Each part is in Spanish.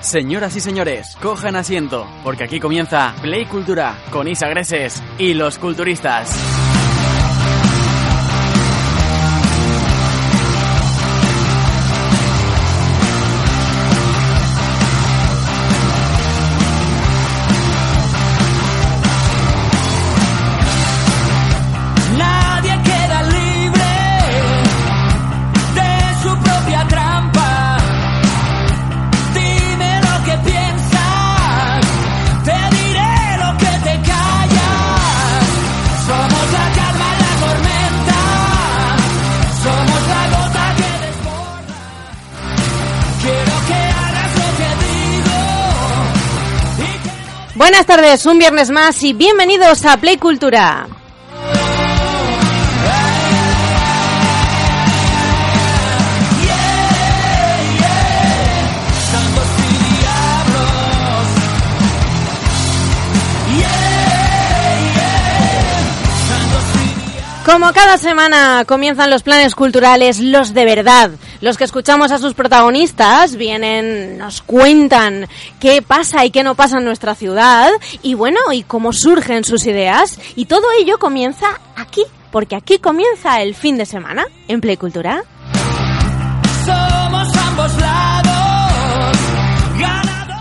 Señoras y señores, cojan asiento, porque aquí comienza Play Cultura con Isa Greses y los culturistas. Buenas tardes, un viernes más y bienvenidos a Play Cultura. Como cada semana comienzan los planes culturales, los de verdad, los que escuchamos a sus protagonistas, vienen, nos cuentan qué pasa y qué no pasa en nuestra ciudad, y bueno, y cómo surgen sus ideas, y todo ello comienza aquí, porque aquí comienza el fin de semana en Play Cultura.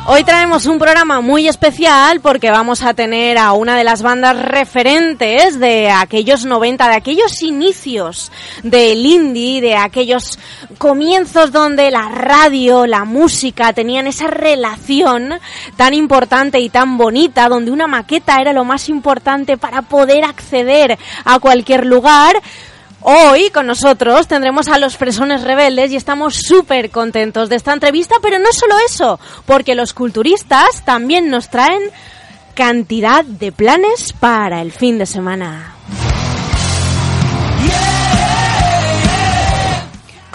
Hoy traemos un programa muy especial porque vamos a tener a una de las bandas referentes de aquellos 90, de aquellos inicios del indie, de aquellos comienzos donde la radio, la música tenían esa relación tan importante y tan bonita, donde una maqueta era lo más importante para poder acceder a cualquier lugar. Hoy con nosotros tendremos a los Fresones Rebeldes y estamos súper contentos de esta entrevista, pero no solo eso, porque los culturistas también nos traen cantidad de planes para el fin de semana.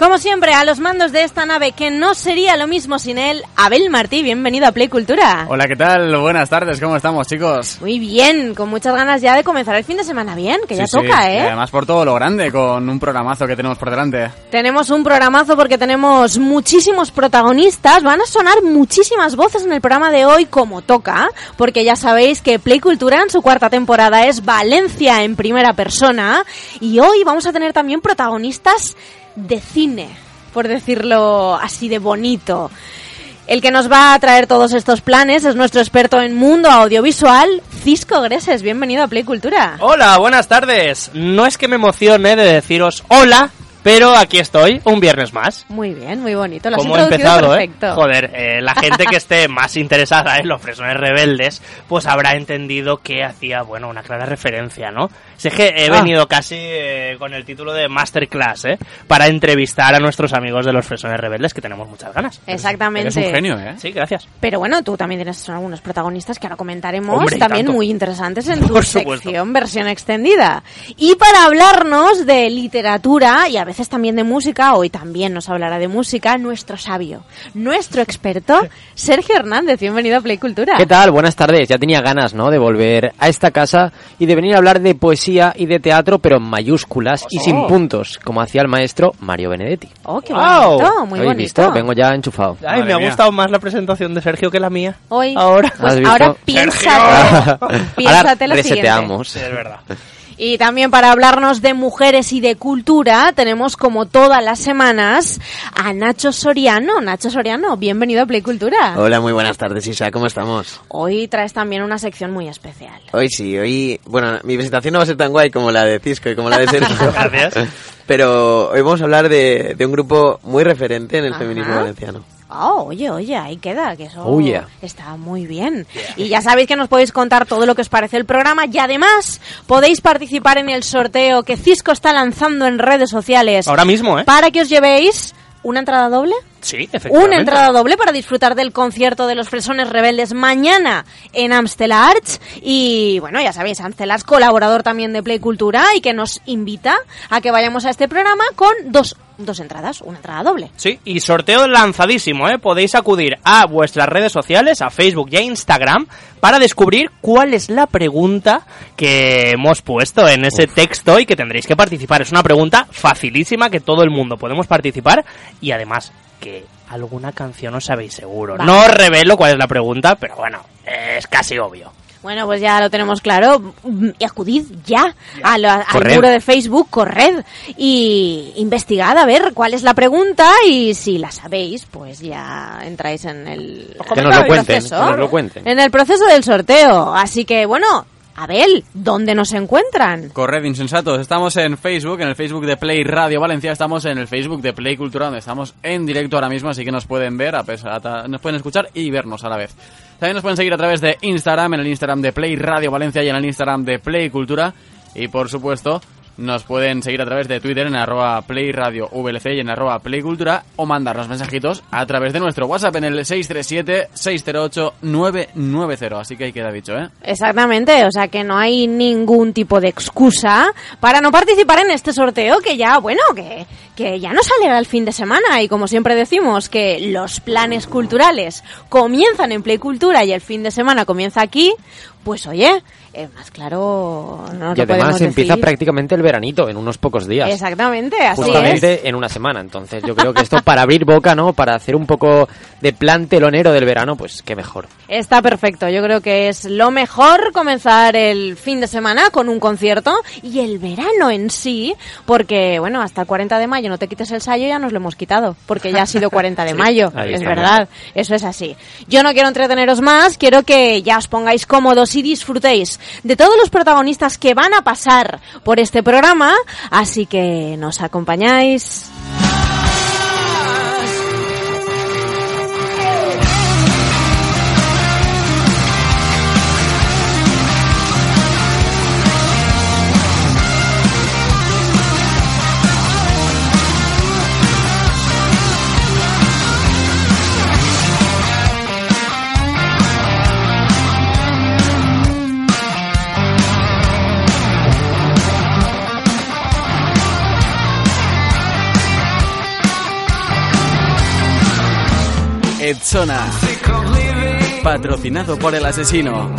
Como siempre, a los mandos de esta nave que no sería lo mismo sin él, Abel Martí, bienvenido a Play Cultura. Hola, ¿qué tal? Buenas tardes, ¿cómo estamos, chicos? Muy bien, con muchas ganas ya de comenzar el fin de semana bien, que ya Sí, toca, y ¿eh? además por todo lo grande, con un programazo que tenemos por delante. Tenemos un programazo porque tenemos muchísimos protagonistas, van a sonar muchísimas voces en el programa de hoy como toca, porque ya sabéis que Play Cultura en su cuarta temporada es Valencia en primera persona y hoy vamos a tener también protagonistas de cine, por decirlo así de bonito. El que nos va a traer todos estos planes es nuestro experto en mundo audiovisual, Cisco Greses. Bienvenido a Play Cultura. Hola, buenas tardes. No es que me emocione de deciros hola, pero aquí estoy, un viernes más. Muy bien, muy bonito. Lo has Como he introducido empezado, perfecto. ¿eh? Joder, eh, la gente que esté más interesada en los fresones rebeldes, pues habrá entendido que hacía, bueno, una clara referencia, ¿no? Si es que he Ah. venido casi eh, con el título de Masterclass, ¿eh? Para entrevistar a nuestros amigos de los fresones rebeldes, que tenemos muchas ganas. Exactamente. Eres un genio, ¿eh? Sí, gracias. Pero bueno, tú también tienes algunos protagonistas que ahora comentaremos, Hombre, también tanto. muy interesantes en tu supuesto. sección versión extendida. Y para hablarnos de literatura y a veces también de música, hoy también nos hablará de música, nuestro sabio, nuestro experto, Sergio Hernández. Bienvenido a Play Cultura. ¿Qué tal? Buenas tardes. Ya tenía ganas, ¿no? De volver a esta casa y de venir a hablar de poesía y de teatro, pero en mayúsculas y sin puntos, como hacía el maestro Mario Benedetti. Oh, qué bonito, muy ¿Habéis bonito. visto? Vengo ya enchufado. Ay, Madre me ha mía. gustado más la presentación de Sergio que la mía. Hoy, Ahora. pues ahora piénsate, piénsate Ahora lo siguiente. reseteamos. Sí, es verdad. Y también para hablarnos de mujeres y de cultura, tenemos como todas las semanas a Nacho Soriano. Nacho Soriano, bienvenido a Play Cultura. Hola, muy buenas tardes, Isa, ¿cómo estamos? Hoy traes también una sección muy especial. Hoy sí, hoy... Bueno, mi presentación no va a ser tan guay como la de Cisco y como la de Sergio. Gracias. Pero hoy vamos a hablar de, de un grupo muy referente en el Ajá. feminismo valenciano. Oh, oye, oye, ahí queda, que eso Oh, yeah. está muy bien. Y ya sabéis que nos podéis contar todo lo que os parece el programa y además podéis participar en el sorteo que Cisco está lanzando en redes sociales Ahora mismo, ¿eh? para que os llevéis ¿Una entrada doble? Sí, efectivamente. Una entrada doble para disfrutar del concierto de los Fresones Rebeldes mañana en Amstel Arts. Y bueno, ya sabéis, Amstel Arts, colaborador también de Play Cultura y que nos invita a que vayamos a este programa con dos, dos entradas, una entrada doble. Sí, y sorteo lanzadísimo, ¿eh? Podéis acudir a vuestras redes sociales, a Facebook y a Instagram, para descubrir cuál es la pregunta que hemos puesto en ese texto y que tendréis que participar. Es una pregunta facilísima que todo el mundo podemos participar y además que alguna canción os sabéis seguro. Vale. No os revelo cuál es la pregunta, pero bueno, es casi obvio. Bueno, pues ya lo tenemos claro. Mm, Y acudid ya a al Corred. muro de Facebook, corred y investigad a ver cuál es la pregunta y si la sabéis, pues ya entráis en el, Que nos lo el cuenten, proceso. que nos lo cuenten. En el proceso del sorteo. Así que bueno, Abel, ¿dónde nos encuentran? Corred, insensatos. Estamos en Facebook, en el Facebook de Play Radio Valencia. Estamos en el Facebook de Play Cultura, donde estamos en directo ahora mismo, así que nos pueden ver, a pesar, nos pueden escuchar y vernos a la vez. También nos pueden seguir a través de Instagram, en el Instagram de Play Radio Valencia y en el Instagram de Play Cultura. Y por supuesto, nos pueden seguir a través de Twitter en arroba Play Radio VLC y en arroba Play Cultura o mandarnos mensajitos a través de nuestro WhatsApp en el 637-608-990. Así que ahí queda dicho, ¿eh? Exactamente, o sea que no hay ningún tipo de excusa para no participar en este sorteo que ya, bueno, que, que ya nos alegra el fin de semana y como siempre decimos que los planes culturales comienzan en Play Cultura y el fin de semana comienza aquí, pues oye, eh, más claro no Y lo además empieza decir. prácticamente el veranito en unos pocos días. Exactamente, así es. Justamente en una semana. Entonces yo creo que esto para abrir boca, ¿no? Para hacer un poco de plan telonero del verano, pues qué mejor. Está perfecto, yo creo que es lo mejor comenzar el fin de semana con un concierto y el verano en sí, porque bueno, hasta el 40 de mayo no te quites el sayo, ya nos lo hemos quitado, porque ya ha sido 40 de mayo, es verdad, eso es así. Yo no quiero entreteneros más, quiero que ya os pongáis cómodos y disfrutéis de todos los protagonistas que van a pasar por este programa, así que nos acompañáis. Patrocinado por el asesino.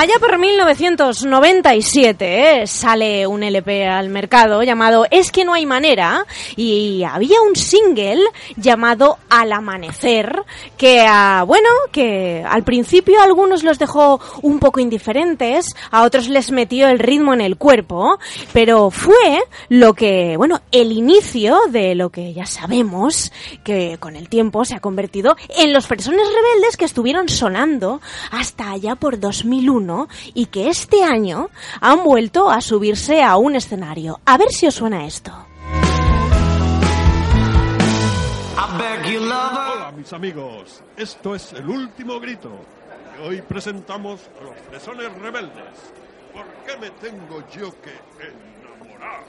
Allá por 1997 ¿eh? sale un LP al mercado llamado Es que no hay manera y había un single llamado Al amanecer que ah, bueno que al principio a algunos los dejó un poco indiferentes, a otros les metió el ritmo en el cuerpo, pero fue lo que bueno el inicio de lo que ya sabemos que con el tiempo se ha convertido en los personas rebeldes que estuvieron sonando hasta allá por 2001 y que este año han vuelto a subirse a un escenario. A ver si os suena esto. Hola mis amigos, esto es el último grito. Y hoy presentamos a los fresones rebeldes. ¿Por qué me tengo yo que enamorar?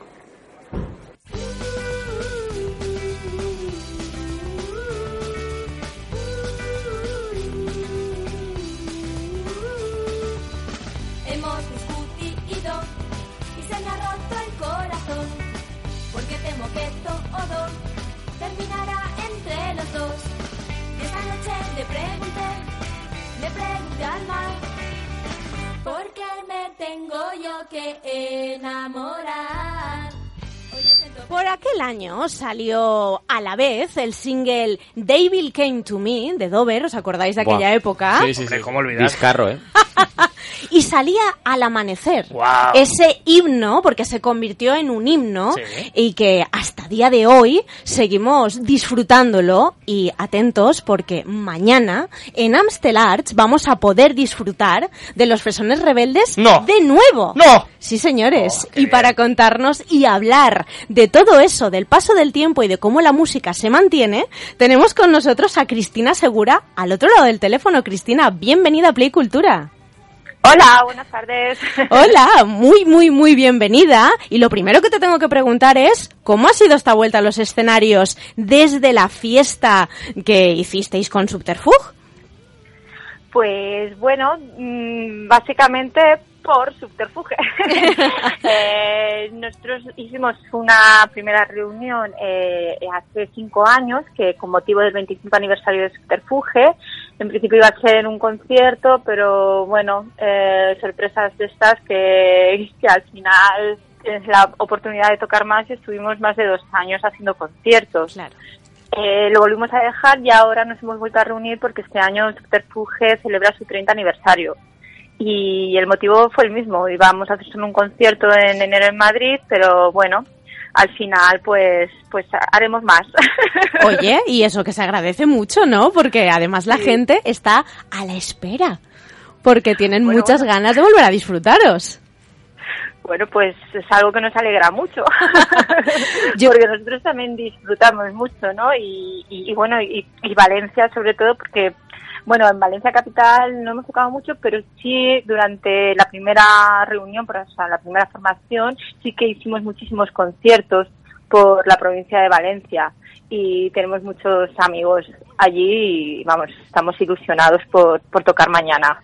Terminará entre los dos. Y esta noche le pregunté, le pregunté al mar, ¿por qué me tengo yo que enamorar? Hoy me siento Por aquel año salió a la vez el single Devil Came to Me de Dover, ¿os acordáis de aquella Buah. época? Sí, sí, sí. Hombre, ¿cómo olvidar? Discarro, ¿eh? y salía al amanecer. Guau. Ese himno, porque se convirtió en un himno Sí. y que hasta día de hoy seguimos disfrutándolo y atentos porque mañana en Amstel Arts vamos a poder disfrutar de los fresones rebeldes No. de nuevo. ¡No! Sí, señores. Oh, y para contarnos y hablar de todo eso, del paso del tiempo y de cómo la música se mantiene, tenemos con nosotros a Cristina Segura al otro lado del teléfono. Cristina, bienvenida a Play Cultura. Hola, buenas tardes. Hola, muy, muy, muy bienvenida. Y lo primero que te tengo que preguntar es, ¿cómo ha sido esta vuelta a los escenarios desde la fiesta que hicisteis con Subterfuge? Pues bueno, mm, básicamente por subterfuge. Eh, nosotros hicimos una primera reunión eh, hace cinco años que con motivo del 25 aniversario de subterfuge, en principio iba a ser un concierto, pero bueno, eh, sorpresas de estas que, que al final es la oportunidad de tocar más y estuvimos más de dos años haciendo conciertos. Claro. Eh, lo volvimos a dejar y ahora nos hemos vuelto a reunir porque este año Subterfuge celebra su 30 aniversario. Y el motivo fue el mismo. Íbamos a hacer un concierto en enero en Madrid, pero bueno, al final pues pues haremos más. Oye, y eso que se agradece mucho, ¿no? Porque además la gente está a la espera. Porque tienen Bueno, muchas bueno. ganas de volver a disfrutaros. Bueno, pues es algo que nos alegra mucho, Yo- porque nosotros también disfrutamos mucho, ¿no? Y, y- y bueno, y, y Valencia sobre todo porque, bueno, en Valencia capital no hemos tocado mucho, pero sí durante la primera reunión, o sea, la primera formación, sí que hicimos muchísimos conciertos por la provincia de Valencia y tenemos muchos amigos allí vamos, estamos ilusionados por, por tocar mañana.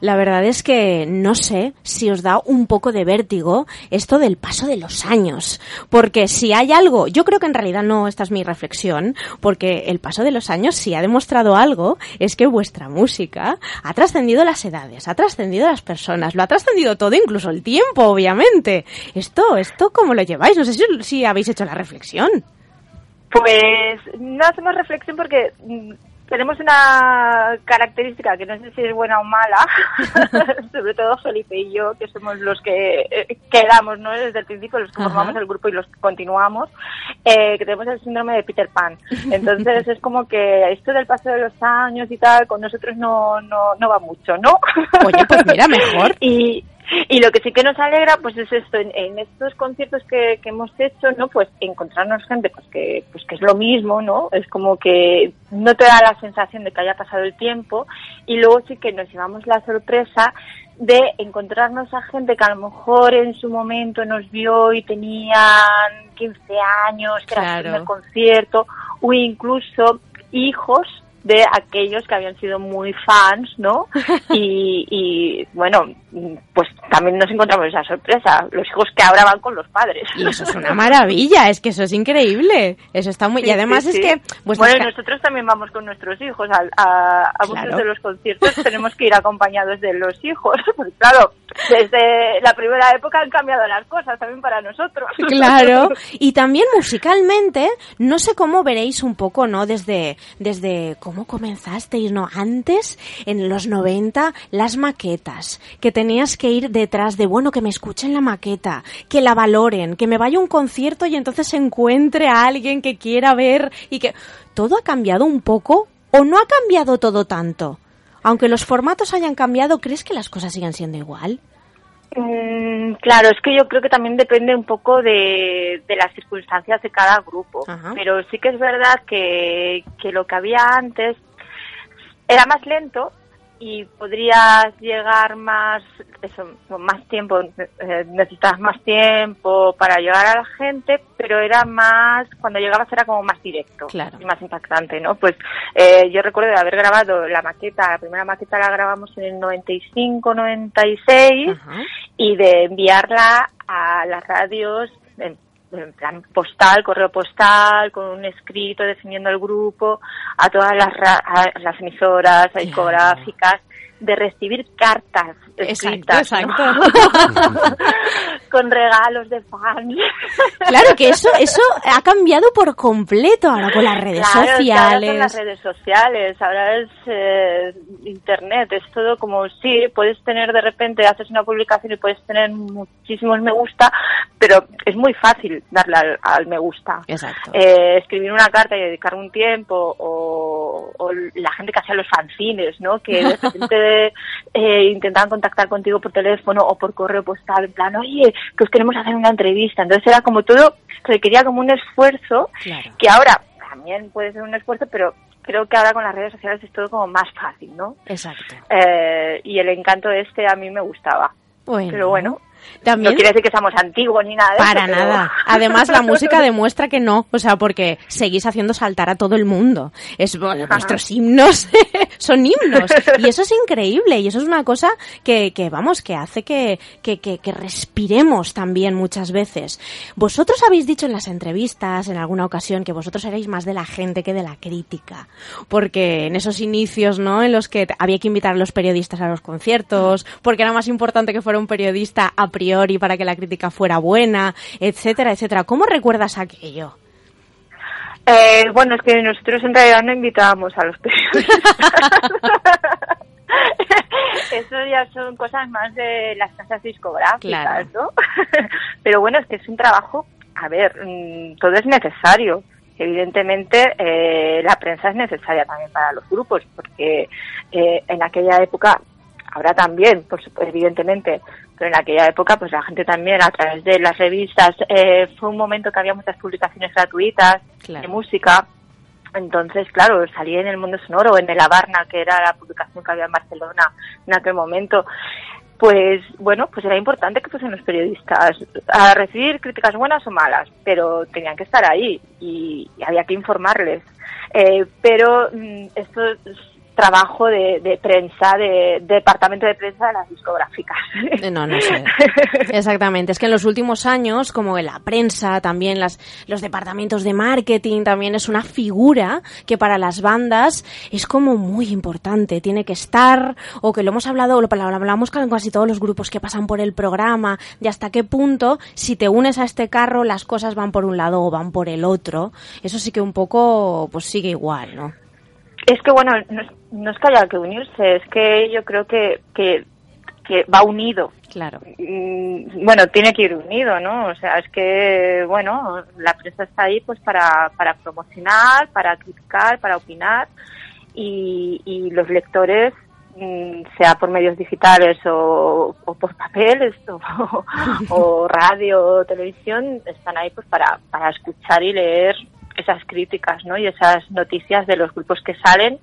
La verdad es que no sé si os da un poco de vértigo esto del paso de los años. Porque si hay algo, yo creo que en realidad no, esta es mi reflexión, porque el paso de los años si ha demostrado algo, es que vuestra música ha trascendido las edades, ha trascendido las personas, lo ha trascendido todo, incluso el tiempo, obviamente. Esto, esto, ¿cómo lo lleváis? No sé si, si habéis hecho la reflexión. Pues no hacemos reflexión porque mm, tenemos una característica que no sé si es buena o mala, sobre todo Felipe y yo, que somos los que eh, quedamos ¿no? desde el principio, los que Ajá. formamos el grupo y los que continuamos, eh, que tenemos el síndrome de Peter Pan. Entonces es como que esto del paso de los años y tal, con nosotros no, no, no va mucho, ¿no? Oye, pues mira, mejor. y, y lo que sí que nos alegra pues es esto en, en estos conciertos que, que hemos hecho no pues encontrarnos gente pues que pues que es lo mismo no es como que no te da la sensación de que haya pasado el tiempo y luego sí que nos llevamos la sorpresa de encontrarnos a gente que a lo mejor en su momento nos vio y tenían 15 años, que era su primer concierto, o incluso hijos de aquellos que habían sido muy fans, ¿no? Y, y, bueno, pues también nos encontramos esa sorpresa, los hijos que ahora van con los padres. Y eso es una maravilla, es que eso es increíble. Eso está muy... y además sí, es sí. que... Bueno, y nosotros también vamos con nuestros hijos. A, a, a muchos Claro. de los conciertos tenemos que ir acompañados de los hijos. Porque claro, desde la primera época han cambiado las cosas también para nosotros. Claro, y también musicalmente, no sé cómo veréis un poco, ¿no? Desde, desde cómo comenzasteis, ¿no? Antes, en los 90, las maquetas, que tenías que ir detrás de, bueno, que me escuchen la maqueta, que la valoren, que me vaya a un concierto y entonces encuentre a alguien que quiera ver y que... ¿Todo ha cambiado un poco o no ha cambiado todo tanto? Aunque los formatos hayan cambiado, ¿crees que las cosas siguen siendo igual? Mm, claro, es que yo creo que también depende un poco de, de las circunstancias de cada grupo. Ajá. Pero sí que es verdad que, que lo que había antes era más lento y podrías llegar más, eso, con más tiempo, eh, necesitabas más tiempo para llegar a la gente, pero era más, cuando llegabas era como más directo Claro. y más impactante, ¿no? Pues eh, yo recuerdo de haber grabado la maqueta, la primera maqueta la grabamos en el 95, 96 Ajá. y de enviarla a las radios en, en plan postal, correo postal, con un escrito definiendo el grupo, a todas las, ra- a las emisoras, a discográficas, de recibir cartas Exacto, escritas, ¿no? exacto. con regalos de fans. Claro que eso, eso ha cambiado por completo ahora con las redes Claro, ahora sociales. son las redes sociales, ahora es eh, internet, es todo como sí, puedes tener de repente, haces una publicación y puedes tener muchísimos me gusta, pero es muy fácil darle al, al me gusta. Exacto. Eh, escribir una carta y dedicar un tiempo, o, o la gente que hacía los fanzines, ¿no? Que de repente eh, intentaban contactar contigo por teléfono o por correo postal, en plan, oye, que os queremos hacer una entrevista. Entonces era como todo, requería como un esfuerzo Claro. que ahora también puede ser un esfuerzo, pero creo que ahora con las redes sociales es todo como más fácil, ¿no? Exacto. Eh, y el encanto este a mí me gustaba. Bueno. Pero bueno, También no quiere decir que seamos antiguos ni nada de Para eso, pero- nada. Además, la música demuestra que no. O sea, porque seguís haciendo saltar a todo el mundo. Es bueno, vuestros himnos son himnos. Y eso es increíble. Y eso es una cosa que, que vamos, que hace que, que, que, que respiremos también muchas veces. Vosotros habéis dicho en las entrevistas, en alguna ocasión, que vosotros erais más de la gente que de la crítica. Porque en esos inicios, ¿no? En los que había que invitar a los periodistas a los conciertos, porque era más importante que fuera un periodista a priori para que la crítica fuera buena, etcétera, etcétera. ¿Cómo recuerdas aquello? Eh, bueno, es que nosotros en realidad no invitábamos a los periodistas. Eso ya son cosas más de las casas discográficas, Claro. ¿no? Pero bueno, es que es un trabajo, a ver, mm, todo es necesario. Evidentemente, eh, la prensa es necesaria también para los grupos, porque eh, en aquella época, ahora también, por supuesto, evidentemente, pero en aquella época, pues la gente también, a través de las revistas, eh, fue un momento que había muchas publicaciones gratuitas de música. Entonces, claro, salí en el mundo sonoro, en el Abarna, que era la publicación que había en Barcelona en aquel momento. Pues bueno, pues era importante que fuesen los periodistas a recibir críticas buenas o malas, pero tenían que estar ahí y, y había que informarles. Eh, pero mm, esto es trabajo de, de prensa, de, de departamento de prensa de las discográficas. Eh, No, no sé. Exactamente. Es que en los últimos años, como en la prensa, también las, los departamentos de marketing, también es una figura que para las bandas es como muy importante. Tiene que estar, o que lo hemos hablado, lo, lo hablamos con casi todos los grupos que pasan por el programa, de hasta qué punto, si te unes a este carro, las cosas van por un lado o van por el otro. Eso sí que un poco, pues sigue igual, ¿no? Es que bueno, no es, que haya que unirse, es que yo creo que, que, que va unido. Claro. Mm, Bueno, tiene que ir unido, ¿no? O sea, es que, bueno, la prensa está ahí pues para, para promocionar, para criticar, para opinar y, y los lectores, mm, sea por medios digitales o, o por papeles o, o radio o televisión, están ahí pues para, para escuchar y leer esas críticas, ¿no? Y esas noticias de los grupos que salen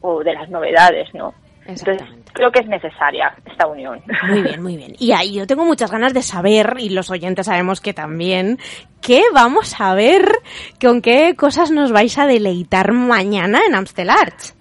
o de las novedades, ¿no? Entonces, creo que es necesaria esta unión. Muy bien, muy bien. Y ahí yo tengo muchas ganas de saber, y los oyentes sabemos que también, ¿qué vamos a ver? ¿Con qué cosas nos vais a deleitar mañana en Amstel Arts?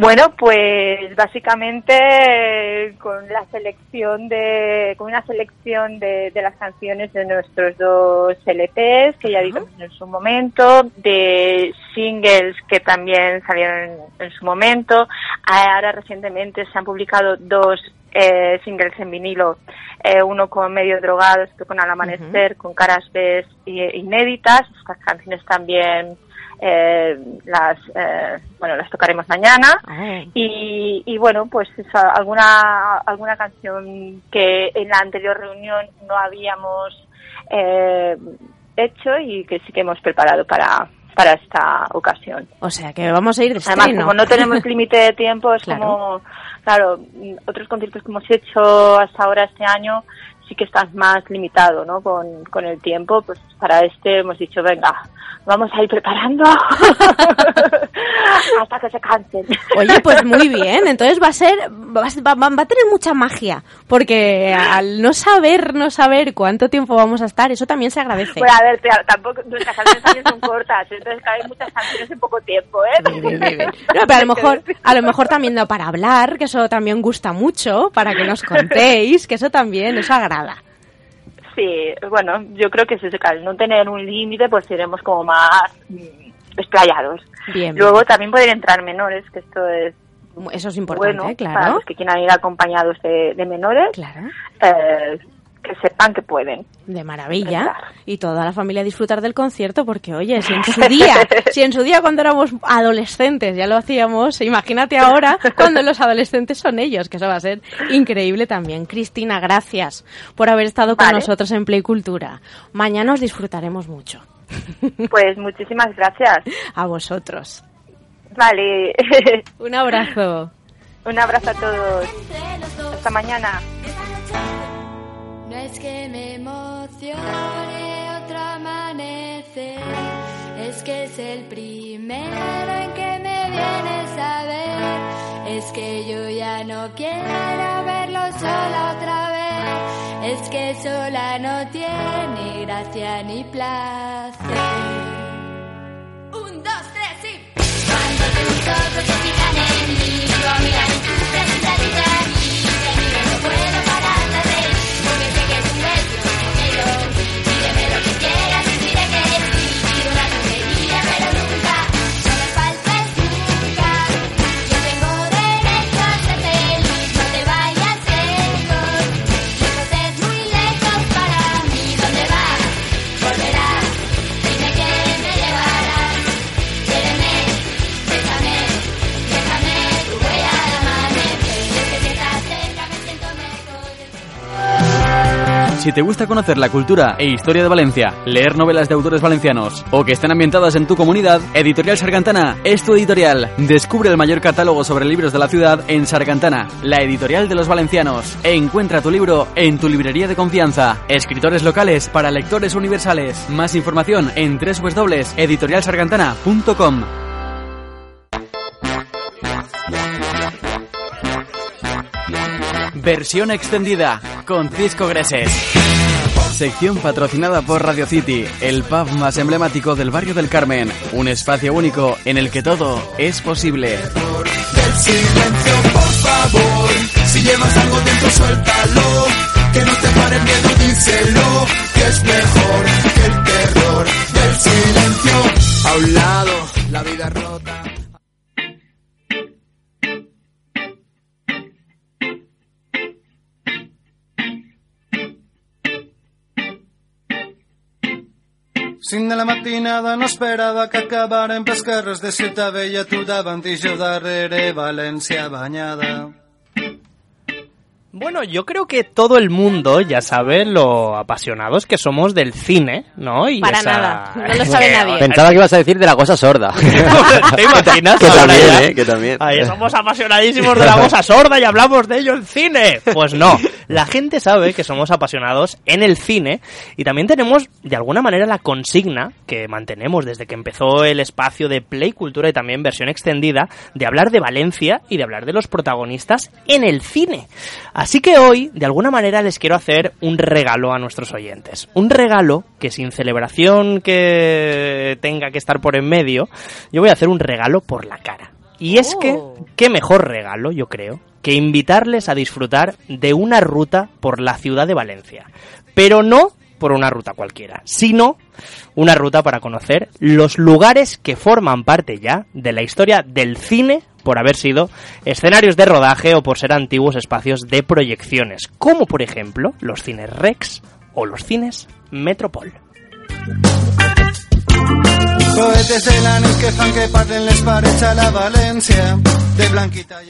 Bueno, pues básicamente eh, con la selección de, con una selección de, de las canciones de nuestros dos LPs que ya editamos en su momento, de singles que también salieron en, en su momento. Ahora recientemente se han publicado dos eh, singles en vinilo, eh, uno con Medio Drogados, otro con Al Amanecer, con caras B inéditas. Estas canciones también eh, las eh, bueno las tocaremos mañana y, y bueno pues alguna alguna canción que en la anterior reunión no habíamos eh, hecho y que sí que hemos preparado para para esta ocasión O sea, que vamos a ir de además estreno. como no tenemos límite de tiempo es Claro. como claro otros conciertos que hemos hecho hasta ahora este año sí que estás más limitado ¿no? con, con el tiempo pues para este hemos dicho venga vamos a ir preparando hasta que se cansen Oye, pues muy bien. Entonces va a ser, va, va- va a tener mucha magia, porque al no saber, no saber cuánto tiempo vamos a estar, eso también se agradece. Bueno, a ver, tampoco nuestras canciones son cortas, entonces caben muchas canciones en poco tiempo, ¿eh? No, pero a lo mejor, a lo mejor también da para hablar, que eso también gusta mucho, para que nos contéis, que eso también, eso agrada. Sí, bueno, yo creo que es eso, que al no tener un límite, pues iremos como más mm, explayados. Bien. Luego también pueden entrar menores, que esto es Eso es importante, bueno claro. para los que quieran ir acompañados de, de menores. Claro. Eh, que sepan que pueden. De maravilla. Y toda la familia disfrutar del concierto, porque oye, si en su día, si en su día cuando éramos adolescentes ya lo hacíamos, imagínate ahora cuando los adolescentes son ellos, que eso va a ser increíble también. Cristina, gracias por haber estado con nosotros en Play Cultura. Mañana os disfrutaremos mucho. Pues muchísimas gracias. A vosotros. Vale. Un abrazo. Un abrazo a todos. Hasta mañana. No es que me emocione otro amanecer, es que es el primero en que me vienes a ver. Es que yo ya no quiero verlo sola otra vez, es que sola no tiene gracia ni placer. Ojos se fijan en Si te gusta conocer la cultura e historia de Valencia, leer novelas de autores valencianos o que estén ambientadas en tu comunidad, Editorial Sargantana es tu editorial. Descubre el mayor catálogo sobre libros de la ciudad en Sargantana, la editorial de los valencianos. Encuentra tu libro en tu librería de confianza. Escritores locales para lectores universales. Más información en www.editorialsargantana.com. Versión extendida con Cisco Greses. Sección patrocinada por Radio City, el pub más emblemático del barrio del Carmen. Un espacio único en el que todo es posible. Del silencio, por favor. Si llevas algo dentro, suéltalo. Que no te pare el miedo, díselo. Que es mejor que el terror del silencio. A un lado, la vida rota. Cinc de la matinada no esperava que acabaren pels carrers de Ciutat Vella, tu davant i jo darrere, València banyada. Bueno, yo creo que todo el mundo ya sabe lo apasionados que somos del cine, ¿no? Y Para esa- nada, no lo sabe nadie. Pensaba que ibas a decir de la cosa sorda. ¿Te imaginas? Que también. ¿eh? Que también. Ahí somos apasionadísimos de la cosa sorda y hablamos de ello en cine. Pues no, la gente sabe que somos apasionados en el cine y también tenemos de alguna manera la consigna que mantenemos desde que empezó el espacio de Play Cultura y también versión extendida de hablar de Valencia y de hablar de los protagonistas en el cine. Así que hoy, de alguna manera, les quiero hacer un regalo a nuestros oyentes. Un regalo que sin celebración que tenga que estar por en medio, yo voy a hacer un regalo por la cara. Y es que, qué mejor regalo, yo creo, que invitarles a disfrutar de una ruta por la ciudad de Valencia. Pero no por una ruta cualquiera, sino una ruta para conocer los lugares que forman parte ya de la historia del cine por haber sido escenarios de rodaje o por ser antiguos espacios de proyecciones, como por ejemplo los cines Rex o los cines Metropol.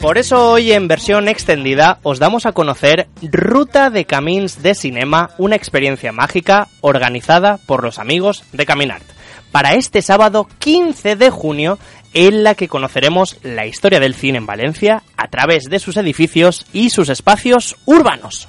Por eso hoy en versión extendida os damos a conocer Ruta de Camins de Cinema, una experiencia mágica organizada por los amigos de Caminart. Para este sábado 15 de junio, en la que conoceremos la historia del cine en Valencia a través de sus edificios y sus espacios urbanos.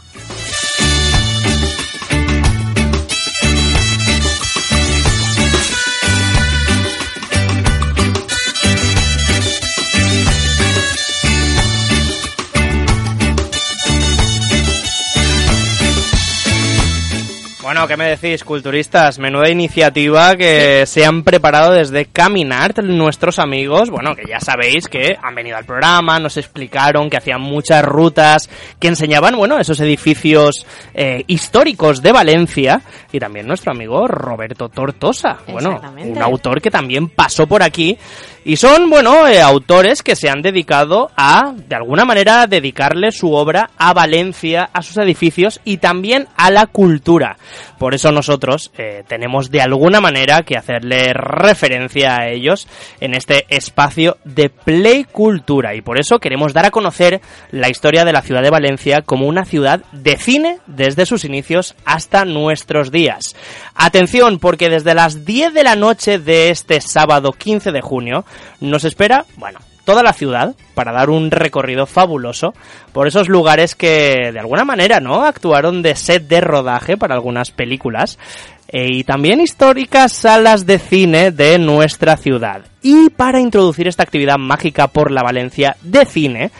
Bueno, ¿qué me decís, culturistas? Menuda iniciativa que se han preparado desde Caminart nuestros amigos. Bueno, que ya sabéis que han venido al programa, nos explicaron que hacían muchas rutas, que enseñaban, bueno, esos edificios eh, históricos de Valencia. Y también nuestro amigo Roberto Tortosa. Bueno, un autor que también pasó por aquí Y son, bueno, eh, autores que se han dedicado a, de alguna manera, dedicarle su obra a Valencia, a sus edificios y también a la cultura. Por eso nosotros eh, tenemos de alguna manera que hacerle referencia a ellos en este espacio de Play Cultura. Y por eso queremos dar a conocer la historia de la ciudad de Valencia como una ciudad de cine desde sus inicios hasta nuestros días. Atención, porque desde las 10 de la noche de este sábado 15 de junio nos espera, bueno, toda la ciudad para dar un recorrido fabuloso por esos lugares que de alguna manera, ¿no? Actuaron de set de rodaje para algunas películas eh, y también históricas salas de cine de nuestra ciudad. Y para introducir esta actividad mágica por la Valencia de cine,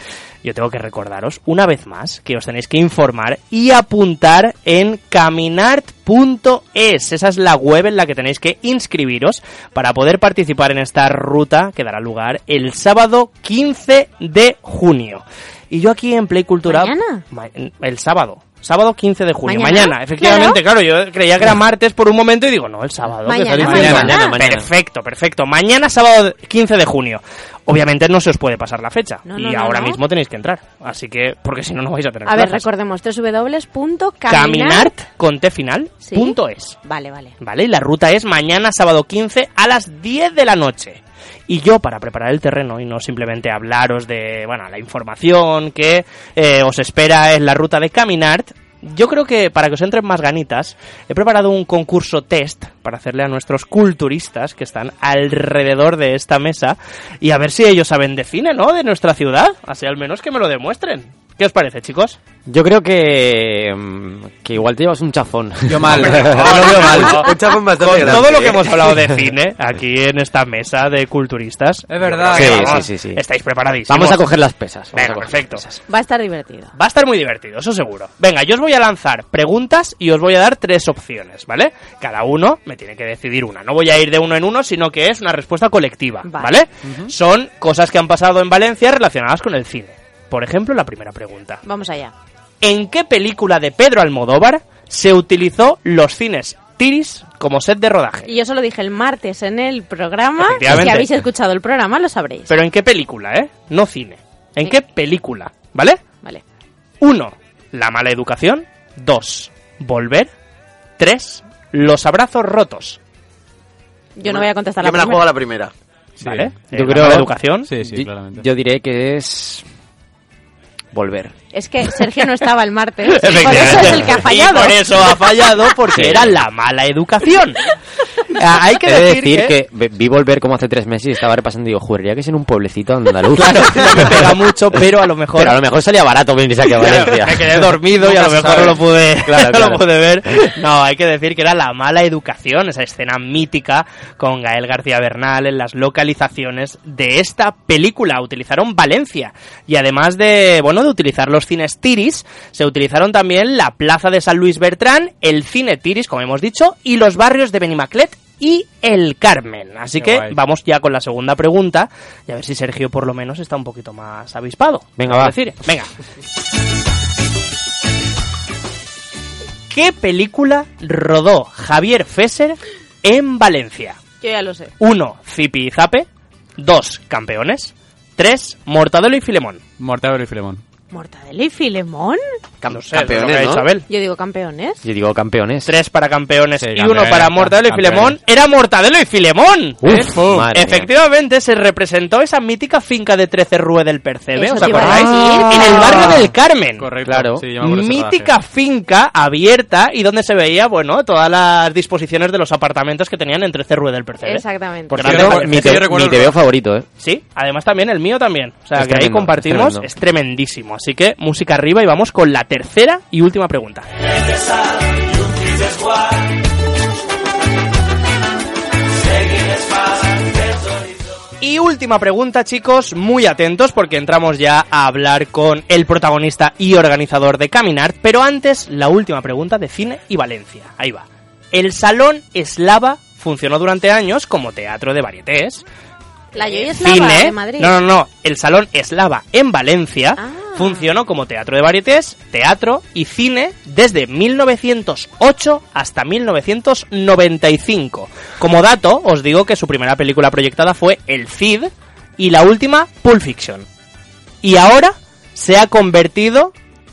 yo tengo que recordaros una vez más que os tenéis que informar y apuntar en caminart.es. Esa es la web en la que tenéis que inscribiros para poder participar en esta ruta que dará lugar el sábado 15 de junio. Y yo aquí en Play Cultura... ¿Mañana? Ma- El sábado. Sábado 15 de junio. ¿Mañana? Mañana, efectivamente, claro. yo creía que era martes por un momento y digo, no, el sábado. que Mañana, está mañana. Mañana, mañana. Perfecto, perfecto. Mañana sábado 15 de junio. Obviamente no se os puede pasar la fecha. No, y no, ahora mismo tenéis que entrar. Así que, porque si no, no vais a tener A ver, plazas. recordemos, www.caminart. Caminart con T final, ¿Sí? punto es. Vale, vale. ¿Vale? Y la ruta es mañana sábado 15 a las 10 de la noche. Y yo, para preparar el terreno y no simplemente hablaros de, bueno, la información que eh, os espera en la ruta de Caminart, yo creo que para que os entren más ganitas, he preparado un concurso test para hacerle a nuestros culturistas que están alrededor de esta mesa y a ver si ellos saben de cine, ¿no? De nuestra ciudad. Así al menos que me lo demuestren. ¿Qué os parece, chicos? Yo creo que, mm, que igual te llevas un chafón. Yo mal. No, Yo lo veo mal. Un chapón bastante Con grande, todo lo que ¿eh? hemos hablado de cine aquí en esta mesa de culturistas. Es verdad. Sí, que, vamos, sí, sí, sí. Estáis preparadísimos. Vamos a coger las pesas. vamos Venga, perfecto. pesas. Va a estar divertido. Va a estar muy divertido, eso seguro. Venga, yo os voy a lanzar preguntas y os voy a dar tres opciones, ¿vale? Cada uno me tiene que decidir una. No voy a ir de uno en uno, sino que es una respuesta colectiva, Vale. ¿vale? Son cosas que han pasado en Valencia relacionadas con el cine. Por ejemplo, la primera pregunta. Vamos allá. ¿En qué película de Pedro Almodóvar se utilizó los cines Tiris como set de rodaje? Y yo solo dije el martes en el programa. Efectivamente. Si habéis escuchado el programa, lo sabréis. Pero ¿en qué película, eh? No cine. ¿En qué película? ¿Vale? Vale. Uno, La mala educación. Dos, Volver. Tres, Los abrazos rotos. Yo no voy a contestar Yo la me la juego a la primera. ¿Vale? Yo Eh, la creo- mala educación. Sí, sí, claramente. Yo diré que es volver. Es que Sergio no estaba el martes. Por eso es el que ha fallado. Y por eso ha fallado, porque era la mala educación. Ah, Hay que He decir, decir que... que... vi volver como hace tres meses y estaba repasando y digo, juraría que es en un pueblecito andaluz. Claro, no me pega mucho, pero a lo mejor... Pero a lo mejor salía barato venirse aquí a Valencia. me quedé dormido y a lo mejor no lo pude, Claro, no lo pude ver. No, hay que decir que era la mala educación, esa escena mítica con Gael García Bernal en las localizaciones de esta película. Utilizaron Valencia y además de, bueno, de utilizar los cines Tiris, se utilizaron también la Plaza de San Luis Bertrán, el cine Tiris, como hemos dicho, y los barrios de Benimaclet y el Carmen. Así Qué que guay. vamos ya con la segunda pregunta y a ver si Sergio por lo menos está un poquito más avispado. Venga, va. decir, venga. ¿Qué película rodó Javier Fesser en Valencia? Yo ya lo sé. 1. Zipi y Zape. 2. Campeones. 3. Mortadelo y Filemón. Mortadelo y Filemón. ¿Mortadelo y Filemón? Cam- No sé, lo que ha campeones, dicho ¿no? Abel. Yo digo campeones. Yo digo campeones. Tres para campeones Sí, y campeones, uno para Mortadelo y. Filemón. ¡Era Mortadelo y Filemón! Uf, ¿Eh? madre mía. Efectivamente, se representó esa mítica finca de Trece Rue del Percebe, ¿os te acordáis? En el barrio del Carmen. Correcto. Claro. Sí, mítica finca abierta y donde se veía, bueno, todas las disposiciones de los apartamentos que tenían en Trece Rue del Percebe. Exactamente. Sí, yo mi, te, mi el TVO favorito, ¿eh? Sí, además también el mío también. O sea, Es que ahí compartimos, es tremendísimo. Así que música arriba y vamos con la tercera y última pregunta. Y última pregunta, chicos, muy atentos porque entramos ya a hablar con el protagonista y organizador de Caminar, pero antes la última pregunta de cine y Valencia. Ahí va. El Salón Eslava funcionó durante años como teatro de varietés, La Joy Eslava cine. de Madrid. No, no, no. El Salón Eslava en Valencia Ah. Funcionó como teatro de varietés, teatro y cine desde 1908 hasta 1995. Como dato, os digo que su primera película proyectada fue El Cid y la última Pulp Fiction. Y ahora se ha convertido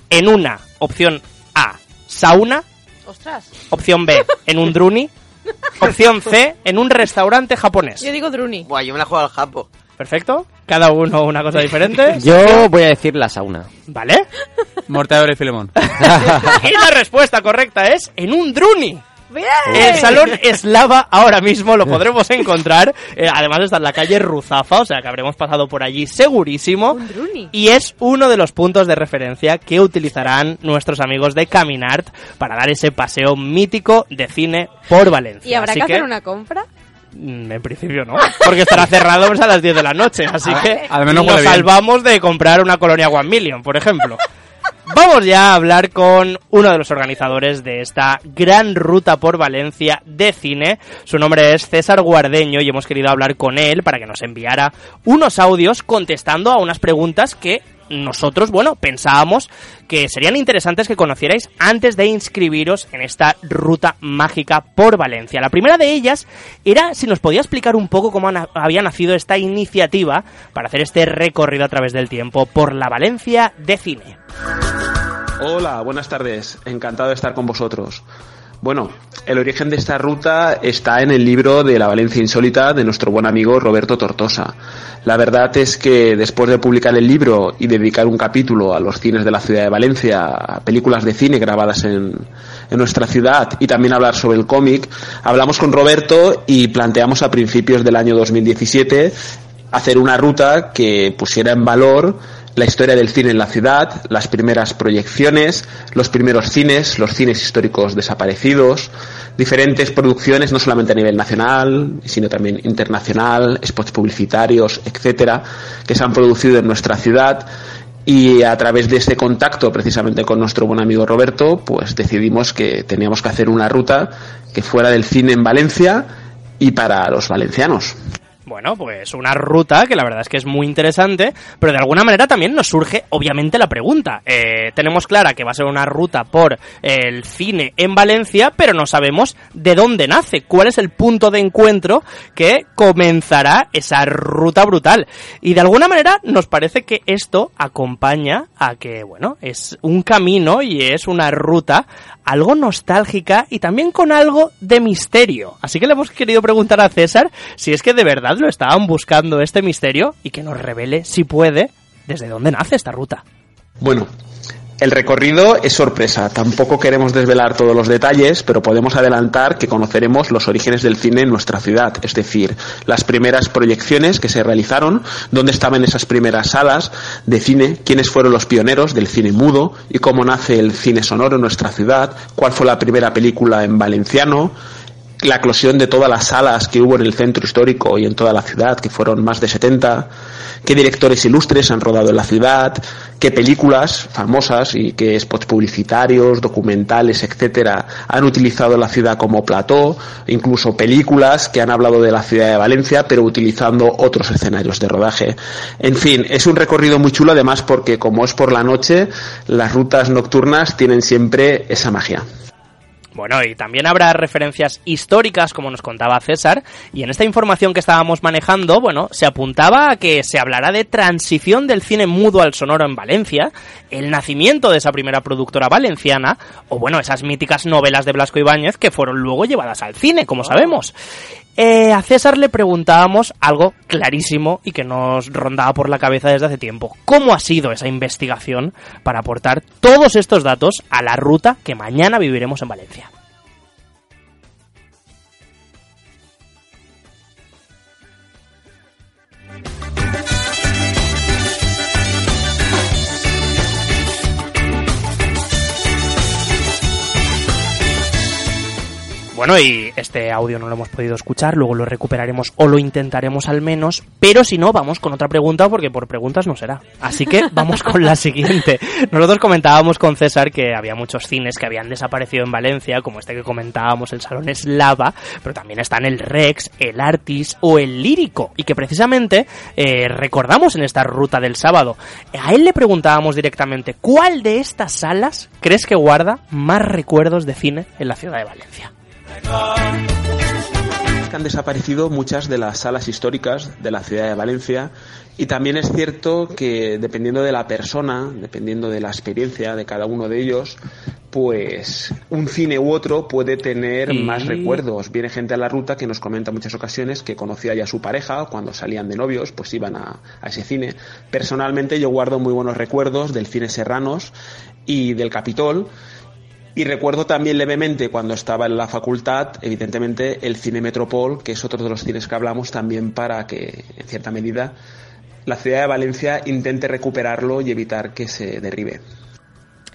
en una opción A, sauna, Ostras. opción B, en un druni, opción C, en un restaurante japonés. Yo digo Druni. Buah, yo me la juego al Japo. Perfecto. Cada uno una cosa diferente. Yo voy a decir la sauna. ¿Vale? Mortadelo y Filemón. y la respuesta correcta es en un druni. ¡Bien! El salón Eslava ahora mismo lo podremos encontrar. Eh, además está en la calle Ruzafa, o sea que habremos pasado por allí segurísimo. Un druni. Y es uno de los puntos de referencia que utilizarán nuestros amigos de Caminart para dar ese paseo mítico de cine por Valencia. ¿Y habrá Así que hacer una compra? Mm, En principio no, porque estará cerrado pues, a las 10 de la noche, así Ah, que al menos nos bien. salvamos de comprar una colonia One Million, por ejemplo. Vamos ya a hablar con uno de los organizadores de esta gran ruta por Valencia de cine. Su nombre es César Guardeño y hemos querido hablar con él para que nos enviara unos audios contestando a unas preguntas que nosotros, bueno, pensábamos que serían interesantes que conocierais antes de inscribiros en esta ruta mágica por Valencia. La primera de ellas era si nos podía explicar un poco cómo había nacido esta iniciativa para hacer este recorrido a través del tiempo por la Valencia de cine. Hola, buenas tardes. Encantado de estar con vosotros. Bueno, el origen de esta ruta está en el libro de la Valencia Insólita de nuestro buen amigo Roberto Tortosa. La verdad es que después de publicar el libro y dedicar un capítulo a los cines de la ciudad de Valencia, a películas de cine grabadas en, en nuestra ciudad y también hablar sobre el cómic, hablamos con Roberto y planteamos a principios del año 2017 hacer una ruta que pusiera en valor la historia del cine en la ciudad, las primeras proyecciones, los primeros cines, los cines históricos desaparecidos, diferentes producciones no solamente a nivel nacional, sino también internacional, spots publicitarios, etcétera, que se han producido en nuestra ciudad y a través de ese contacto precisamente con nuestro buen amigo Roberto, pues decidimos que teníamos que hacer una ruta que fuera del cine en Valencia y para los valencianos. Bueno, pues una ruta que la verdad es que es muy interesante, pero de alguna manera también nos surge obviamente la pregunta. Eh, tenemos clara que va a ser una ruta por el cine en Valencia, pero no sabemos de dónde nace, cuál es el punto de encuentro que comenzará esa ruta brutal. Y de alguna manera nos parece que esto acompaña a que, bueno, es un camino y es una ruta algo nostálgica y también con algo de misterio. Así que le hemos querido preguntar a César si es que de verdad lo estaban buscando este misterio y que nos revele, si puede, desde dónde nace esta ruta. Bueno, el recorrido es sorpresa. Tampoco queremos desvelar todos los detalles, pero podemos adelantar que conoceremos los orígenes del cine en nuestra ciudad, es decir, las primeras proyecciones que se realizaron, dónde estaban esas primeras salas de cine, quiénes fueron los pioneros del cine mudo y cómo nace el cine sonoro en nuestra ciudad, cuál fue la primera película en valenciano, la eclosión de todas las salas que hubo en el centro histórico y en toda la ciudad, que fueron más de 70, qué directores ilustres han rodado en la ciudad, qué películas famosas y qué spots publicitarios, documentales, etcétera, han utilizado la ciudad como plató, incluso películas que han hablado de la ciudad de Valencia, pero utilizando otros escenarios de rodaje. En fin, es un recorrido muy chulo además porque como es por la noche, las rutas nocturnas tienen siempre esa magia. Bueno, y también habrá referencias históricas, como nos contaba César, y en esta información que estábamos manejando, bueno, se apuntaba a que se hablará de transición del cine mudo al sonoro en Valencia, el nacimiento de esa primera productora valenciana, o bueno, esas míticas novelas de Blasco Ibáñez que fueron luego llevadas al cine, como sabemos. Eh, a César le preguntábamos algo clarísimo y que nos rondaba por la cabeza desde hace tiempo. ¿Cómo ha sido esa investigación para aportar todos estos datos a la ruta que mañana viviremos en Valencia? Bueno, y este audio no lo hemos podido escuchar, luego lo recuperaremos o lo intentaremos al menos, pero si no, vamos con otra pregunta porque por preguntas no será. Así que vamos con la siguiente. Nosotros comentábamos con César que había muchos cines que habían desaparecido en Valencia, como este que comentábamos, el Salón Eslava, pero también están el Rex, el Artis o el Lírico, y que precisamente eh, recordamos en esta ruta del sábado. A él le preguntábamos directamente, ¿cuál de estas salas crees que guarda más recuerdos de cine en la ciudad de Valencia? Que han desaparecido muchas de las salas históricas de la ciudad de Valencia y también es cierto que dependiendo de la persona, dependiendo de la experiencia de cada uno de ellos, pues un cine u otro puede tener Y- más recuerdos. Viene gente a la ruta que nos comenta en muchas ocasiones que conocía ya a su pareja cuando salían de novios, pues iban a, a ese cine. Personalmente yo guardo muy buenos recuerdos del cine Serranos y del Capitol. Y recuerdo también levemente cuando estaba en la facultad, evidentemente, el cine Metropol, que es otro de los cines que hablamos también para que, en cierta medida, la ciudad de Valencia intente recuperarlo y evitar que se derribe.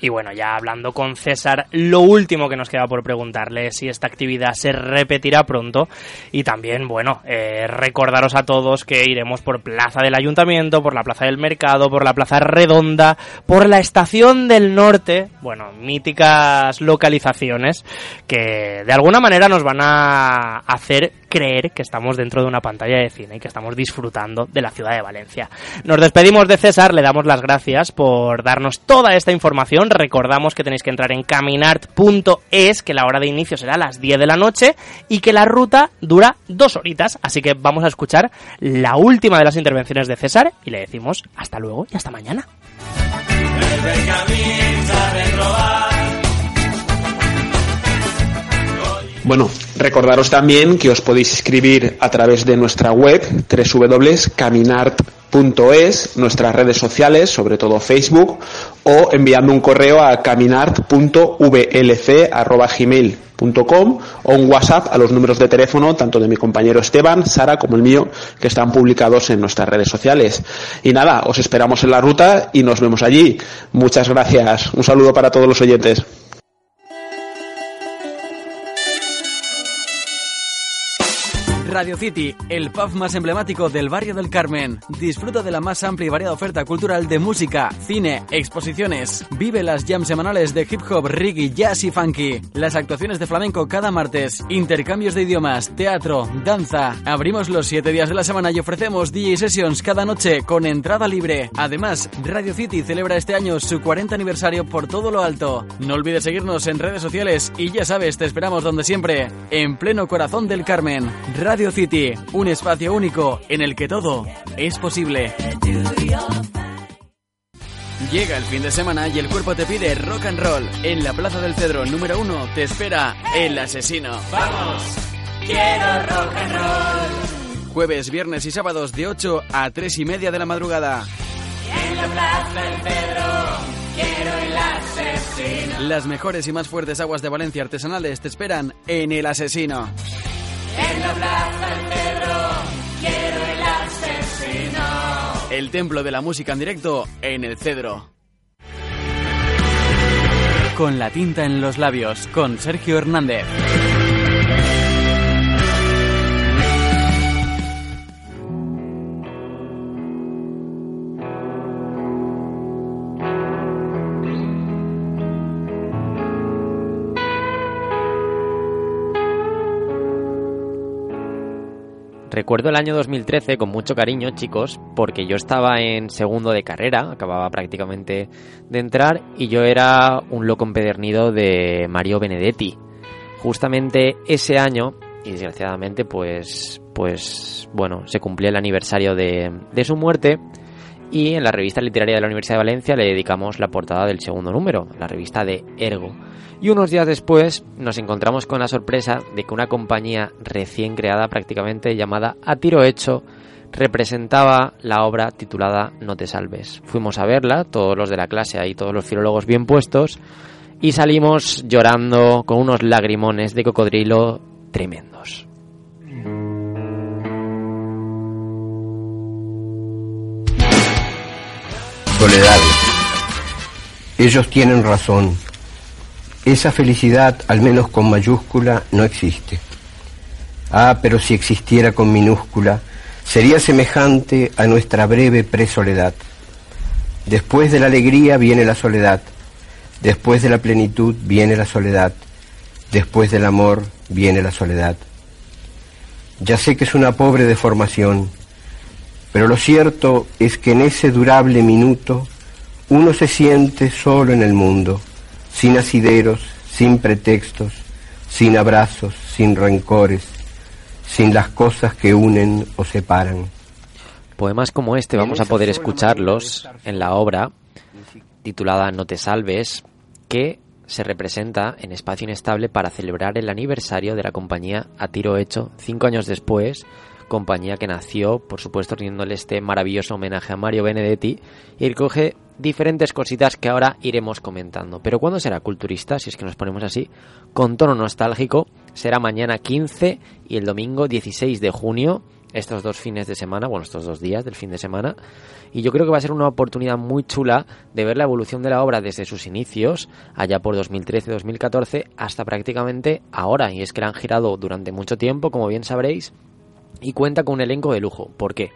Y bueno, ya hablando con César, lo último que nos queda por preguntarle es si esta actividad se repetirá pronto. Y también, bueno, eh, recordaros a todos que iremos por Plaza del Ayuntamiento, por la Plaza del Mercado, por la Plaza Redonda, por la Estación del Norte. Bueno, míticas localizaciones que de alguna manera nos van a hacer creer que estamos dentro de una pantalla de cine y que estamos disfrutando de la ciudad de Valencia. Nos despedimos de César, le damos las gracias por darnos toda esta información. Recordamos que tenéis que entrar en caminart.es, que la hora de inicio será a las 10 de la noche y que la ruta dura dos horitas. Así que vamos a escuchar la última de las intervenciones de César y le decimos hasta luego y hasta mañana. Bueno, recordaros también que os podéis inscribir a través de nuestra web www.caminart.es, nuestras redes sociales, sobre todo Facebook, o enviando un correo a caminart.vlc.gmail.com o un WhatsApp a los números de teléfono tanto de mi compañero Esteban, Sara como el mío, que están publicados en nuestras redes sociales. Y nada, os esperamos en la ruta y nos vemos allí. Muchas gracias. Un saludo para todos los oyentes. Radio City, el pub más emblemático del barrio del Carmen. Disfruta de la más amplia y variada oferta cultural de música, cine, exposiciones. Vive las jams semanales de hip hop, reggae, jazz y funky. Las actuaciones de flamenco cada martes. Intercambios de idiomas, teatro, danza. Abrimos los 7 días de la semana y ofrecemos DJ sessions cada noche con entrada libre. Además, Radio City celebra este año su 40 aniversario por todo lo alto. No olvides seguirnos en redes sociales y ya sabes, te esperamos donde siempre, en pleno corazón del Carmen. Radio City, un espacio único en el que todo es posible. Llega el fin de semana y el cuerpo te pide rock and roll. En la Plaza del Cedro número uno te espera El Asesino. Vamos, quiero rock and roll. Jueves, viernes y sábados de 8 a 3 y media de la madrugada. En la plaza del Pedro, quiero el asesino. Las mejores y más fuertes aguas de Valencia artesanales te esperan en El Asesino. En la plaza del Pedro, quiero el asesino. El templo de la música en directo en el Cedro. Con la tinta en los labios, con Sergio Hernández. Recuerdo el año 2013 con mucho cariño, chicos, porque yo estaba en segundo de carrera, acababa prácticamente de entrar, y yo era un loco empedernido de Mario Benedetti. Justamente ese año, y desgraciadamente, pues, pues, bueno, se cumplió el aniversario de, de su muerte, y en la revista literaria de la Universidad de Valencia le dedicamos la portada del segundo número, la revista de Ergo. Y unos días después nos encontramos con la sorpresa de que una compañía recién creada prácticamente llamada A Tiro Hecho representaba la obra titulada No te salves. Fuimos a verla, todos los de la clase ahí, todos los filólogos bien puestos, y salimos llorando con unos lagrimones de cocodrilo tremendos. Soledad. Ellos tienen razón. Esa felicidad, al menos con mayúscula, no existe. Ah, pero si existiera con minúscula, sería semejante a nuestra breve presoledad. Después de la alegría viene la soledad, después de la plenitud viene la soledad, después del amor viene la soledad. Ya sé que es una pobre deformación, pero lo cierto es que en ese durable minuto uno se siente solo en el mundo, sin asideros, sin pretextos, sin abrazos, sin rencores, sin las cosas que unen o separan. Poemas como este vamos a poder escucharlos en la obra titulada No te salves, que se representa en Espacio Inestable para celebrar el aniversario de la compañía A Tiro Hecho, cinco años después, compañía que nació, por supuesto, rindiéndole este maravilloso homenaje a Mario Benedetti y recoge diferentes cositas que ahora iremos comentando. Pero ¿cuándo será culturista? Si es que nos ponemos así, con tono nostálgico, será mañana 15 y el domingo 16 de junio, estos dos fines de semana, bueno, estos dos días del fin de semana, y yo creo que va a ser una oportunidad muy chula de ver la evolución de la obra desde sus inicios, allá por 2013-2014, hasta prácticamente ahora, y es que la han girado durante mucho tiempo, como bien sabréis, y cuenta con un elenco de lujo. ¿Por qué?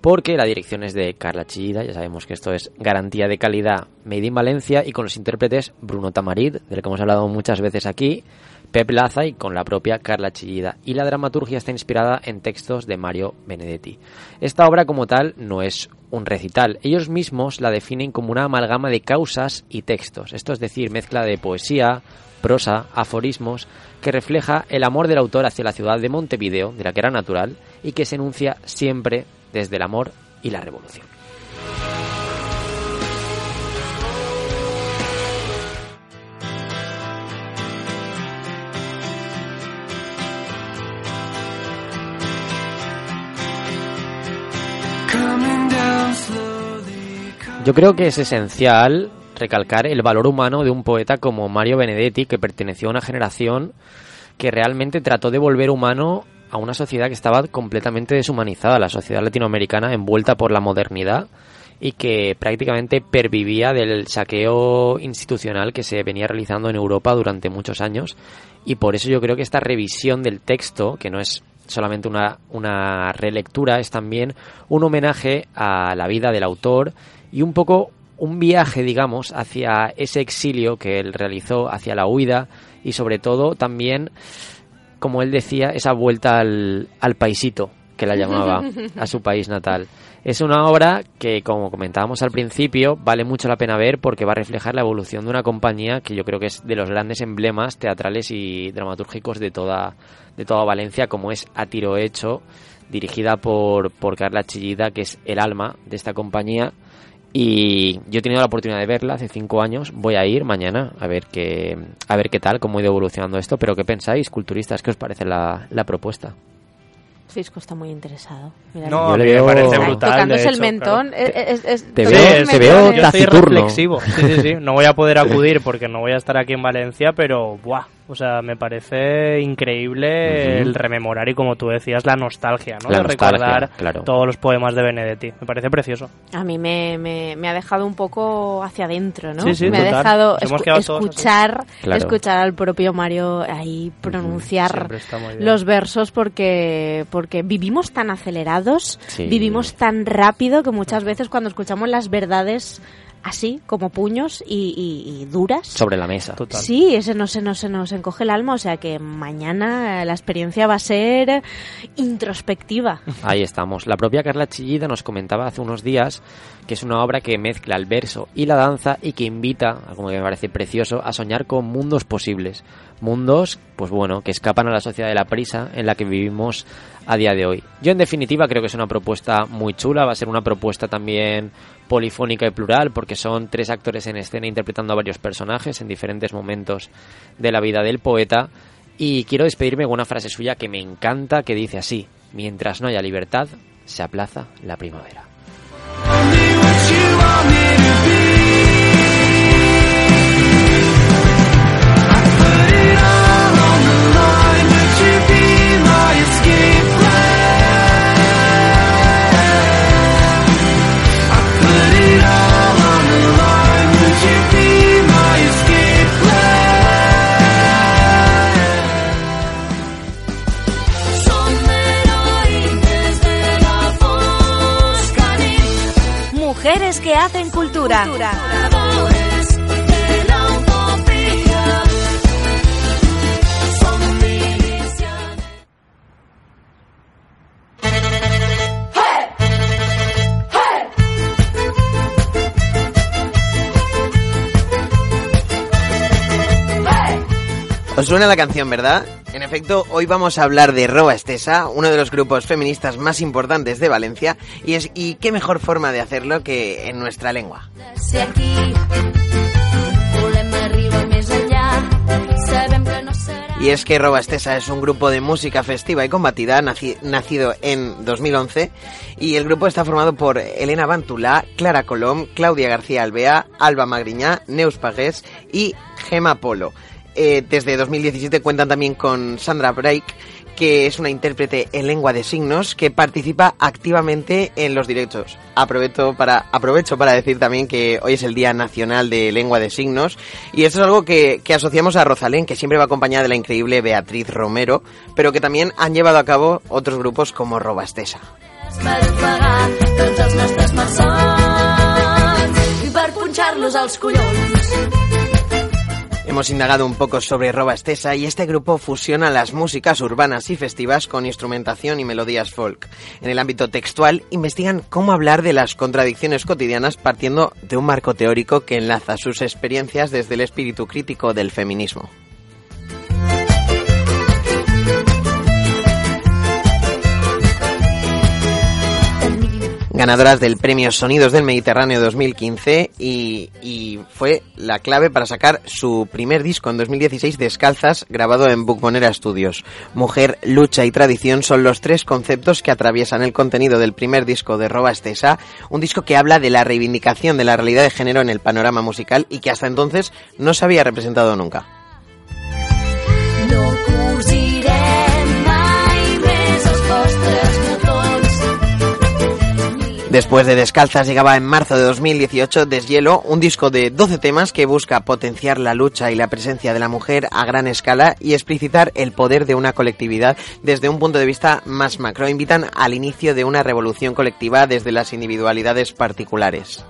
Porque la dirección es de Carla Chillida, ya sabemos que esto es garantía de calidad Made in Valencia, y con los intérpretes Bruno Tamarid, del que hemos hablado muchas veces aquí, Pep Laza y con la propia Carla Chillida. Y la dramaturgia está inspirada en textos de Mario Benedetti. Esta obra como tal no es un recital. Ellos mismos la definen como una amalgama de causas y textos. Esto es decir, mezcla de poesía, prosa, aforismos, que refleja el amor del autor hacia la ciudad de Montevideo, de la que era natural, y que se enuncia siempre desde el amor y la revolución. Yo creo que es esencial recalcar el valor humano de un poeta como Mario Benedetti, que perteneció a una generación que realmente trató de volver humano a una sociedad que estaba completamente deshumanizada, la sociedad latinoamericana envuelta por la modernidad y que prácticamente pervivía del saqueo institucional que se venía realizando en Europa durante muchos años. Y por eso yo creo que esta revisión del texto, que no es solamente una, una relectura, es también un homenaje a la vida del autor y un poco un viaje, digamos, hacia ese exilio que él realizó, hacia la huida y sobre todo también, como él decía, esa vuelta al, al paisito, que la llamaba, a su país natal. Es una obra que, como comentábamos al principio, vale mucho la pena ver porque va a reflejar la evolución de una compañía que yo creo que es de los grandes emblemas teatrales y dramatúrgicos de toda, de toda Valencia, como es A Tiro Hecho, dirigida por, por Carla Chillida, que es el alma de esta compañía y yo he tenido la oportunidad de verla hace cinco años. Voy a ir mañana a ver qué, a ver qué tal, cómo ha ido evolucionando esto. Pero ¿qué pensáis, culturistas? ¿Qué os parece la, la propuesta? Cisco está muy interesado. Mira, No, Yo le mí me veo- parece Ay, brutal. tocándose de el mentón. claro. es- es- es- Te veo- te veo. Yo estoy reflexivo. Sí, sí, sí. No voy a poder acudir porque no voy a estar aquí en Valencia, pero ¡buah! O sea, me parece increíble el rememorar y como tú decías, la nostalgia, ¿no? La de nostalgia, recordar claro. todos los poemas de Benedetti. Me parece precioso. A mí me, me, me ha dejado un poco hacia adentro, ¿no? Sí, sí, me ha dejado escu- escuchar, Claro. escuchar al propio Mario ahí pronunciar los versos porque, porque vivimos tan acelerados, Sí. vivimos tan rápido que muchas veces cuando escuchamos las verdades así, como puños y, y- y duras, Sobre la mesa. Total. Sí, ese no se, nos se nos encoge el alma, o sea que mañana eh, la experiencia va a ser introspectiva. Ahí estamos. La propia Carla Chillida nos comentaba hace unos días que es una obra que mezcla el verso y la danza y que invita, como que me parece precioso, a soñar con mundos posibles. Mundos, pues bueno, que escapan a la sociedad de la prisa en la que vivimos a día de hoy. Yo en definitiva creo que es una propuesta muy chula, va a ser una propuesta también polifónica y plural porque son tres actores en escena interpretando a varios personajes en diferentes momentos de la vida del poeta y quiero despedirme con una frase suya que me encanta que dice así, mientras no haya libertad, se aplaza la primavera. Os suena la canción, ¿verdad? En efecto, hoy vamos a hablar de Roba Estesa, uno de los grupos feministas más importantes de Valencia, y es y qué mejor forma de hacerlo que en nuestra lengua. Y es que Roba Estesa es un grupo de música festiva y combatida naci- nacido en 2011 y el grupo está formado por Elena Bantulá, Clara Colom, Claudia García Alvea, Alba Magriñá, Neus Pagués y Gema Polo. Eh, desde 2017 cuentan también con Sandra Break, que es una intérprete en lengua de signos que participa activamente en los directos. Aprovecho para, aprovecho para decir también que hoy es el Día Nacional de Lengua de Signos y esto es algo que, que asociamos a Rosalén, que siempre va acompañada de la increíble Beatriz Romero, pero que también han llevado a cabo otros grupos como Robastesa. Hemos indagado un poco sobre Roba Estesa y este grupo fusiona las músicas urbanas y festivas con instrumentación y melodías folk. En el ámbito textual investigan cómo hablar de las contradicciones cotidianas partiendo de un marco teórico que enlaza sus experiencias desde el espíritu crítico del feminismo. Ganadoras del premio Sonidos del Mediterráneo 2015 y, y fue la clave para sacar su primer disco en 2016 Descalzas grabado en Bucmonera Studios. Mujer, lucha y tradición son los tres conceptos que atraviesan el contenido del primer disco de Roba Estesa, un disco que habla de la reivindicación de la realidad de género en el panorama musical y que hasta entonces no se había representado nunca. Después de Descalzas llegaba en marzo de 2018 Deshielo, un disco de 12 temas que busca potenciar la lucha y la presencia de la mujer a gran escala y explicitar el poder de una colectividad desde un punto de vista más macro. Invitan al inicio de una revolución colectiva desde las individualidades particulares.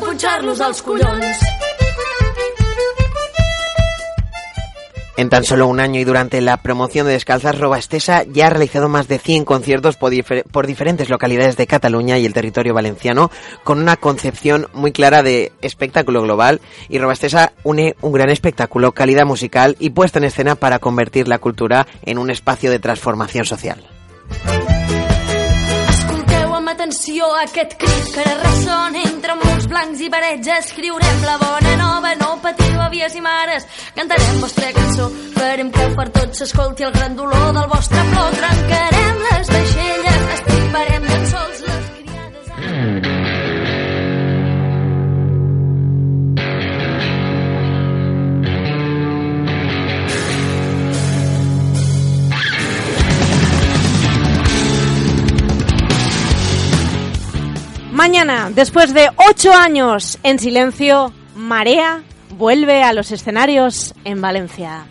Punxar-los. En tan solo un año y durante la promoción de Descalzas, Roba Estesa ya ha realizado más de 100 conciertos por, por diferentes localidades de Cataluña y el territorio valenciano, con una concepción muy clara de espectáculo global. Y Roba Estesa une un gran espectáculo, calidad musical y puesta en escena para convertir la cultura en un espacio de transformación social. Atenció aquest crit que ressona entre murs blancs i parets. Escriurem la bona nova, no patiu, avies i mares. Cantarem vostra cançó, farem que per tots s'escolti el gran dolor del vostre plor. Trencarem les vaixelles, Mañana, después de ocho años en silencio, Marea vuelve a los escenarios en Valencia.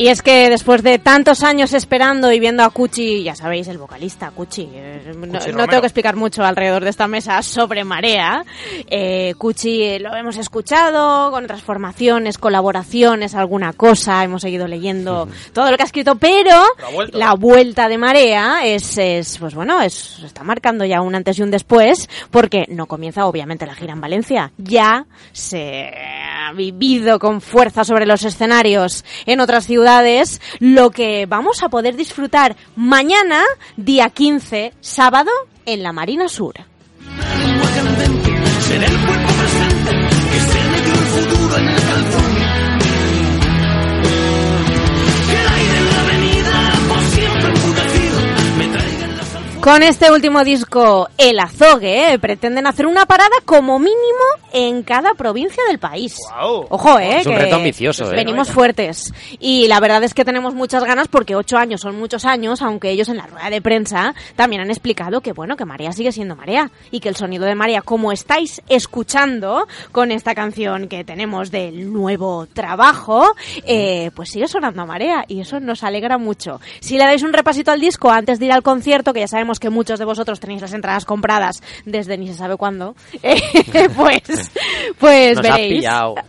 Y es que después de tantos años esperando y viendo a Cuchi, ya sabéis, el vocalista Cuchi, eh, no, tengo que explicar mucho alrededor de esta mesa sobre Marea. Eh, Cuchi eh, lo hemos escuchado con otras formaciones, colaboraciones, alguna cosa, hemos seguido leyendo todo lo que ha escrito, pero la vuelta de Marea es, es, pues bueno, es, está marcando ya un antes y un después, porque no comienza obviamente la gira en Valencia, ya se vivido con fuerza sobre los escenarios en otras ciudades, lo que vamos a poder disfrutar mañana, día 15, sábado, en la Marina Sur. Con este último disco, El Azogue, eh, pretenden hacer una parada como mínimo en cada provincia del país. Ojo, ¿eh? Es un reto ambicioso, ¿eh? Venimos fuertes. Y la verdad es que tenemos muchas ganas porque ocho años son muchos años, aunque ellos en la rueda de prensa también han explicado que, bueno, que Marea sigue siendo Marea y que el sonido de Marea, como estáis escuchando con esta canción que tenemos del nuevo trabajo, eh, pues sigue sonando a Marea y eso nos alegra mucho. Si le dais un repasito al disco antes de ir al concierto, que ya sabemos que muchos de vosotros tenéis las entradas compradas desde ni se sabe cuándo, eh, pues, pues Nos veréis.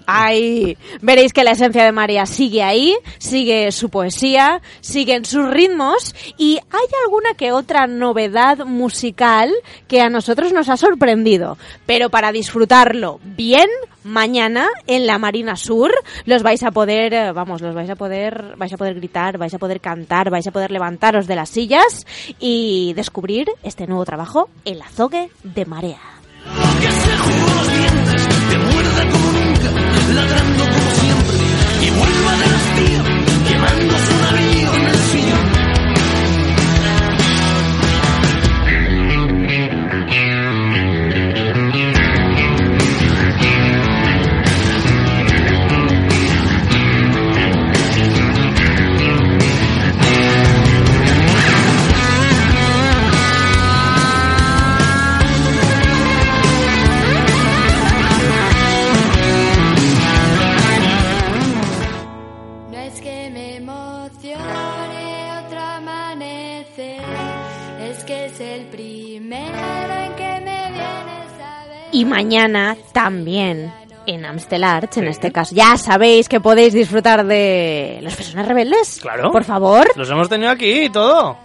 Ahí veréis que la esencia de María sigue ahí, sigue su poesía, siguen sus ritmos y hay alguna que otra novedad musical que a nosotros nos ha sorprendido. Pero para disfrutarlo bien, mañana en la Marina Sur los vais a poder, eh, vamos, los vais a poder, vais a poder gritar, vais a poder cantar, vais a poder levantaros de las sillas y descubrir este nuevo trabajo, El Azogue de Marea. Ladrando como siempre. Y vuelva Y mañana también en Amstel Arch, en este caso. Ya sabéis que podéis disfrutar de los personas rebeldes. Claro. Por favor. Los hemos tenido aquí y todo.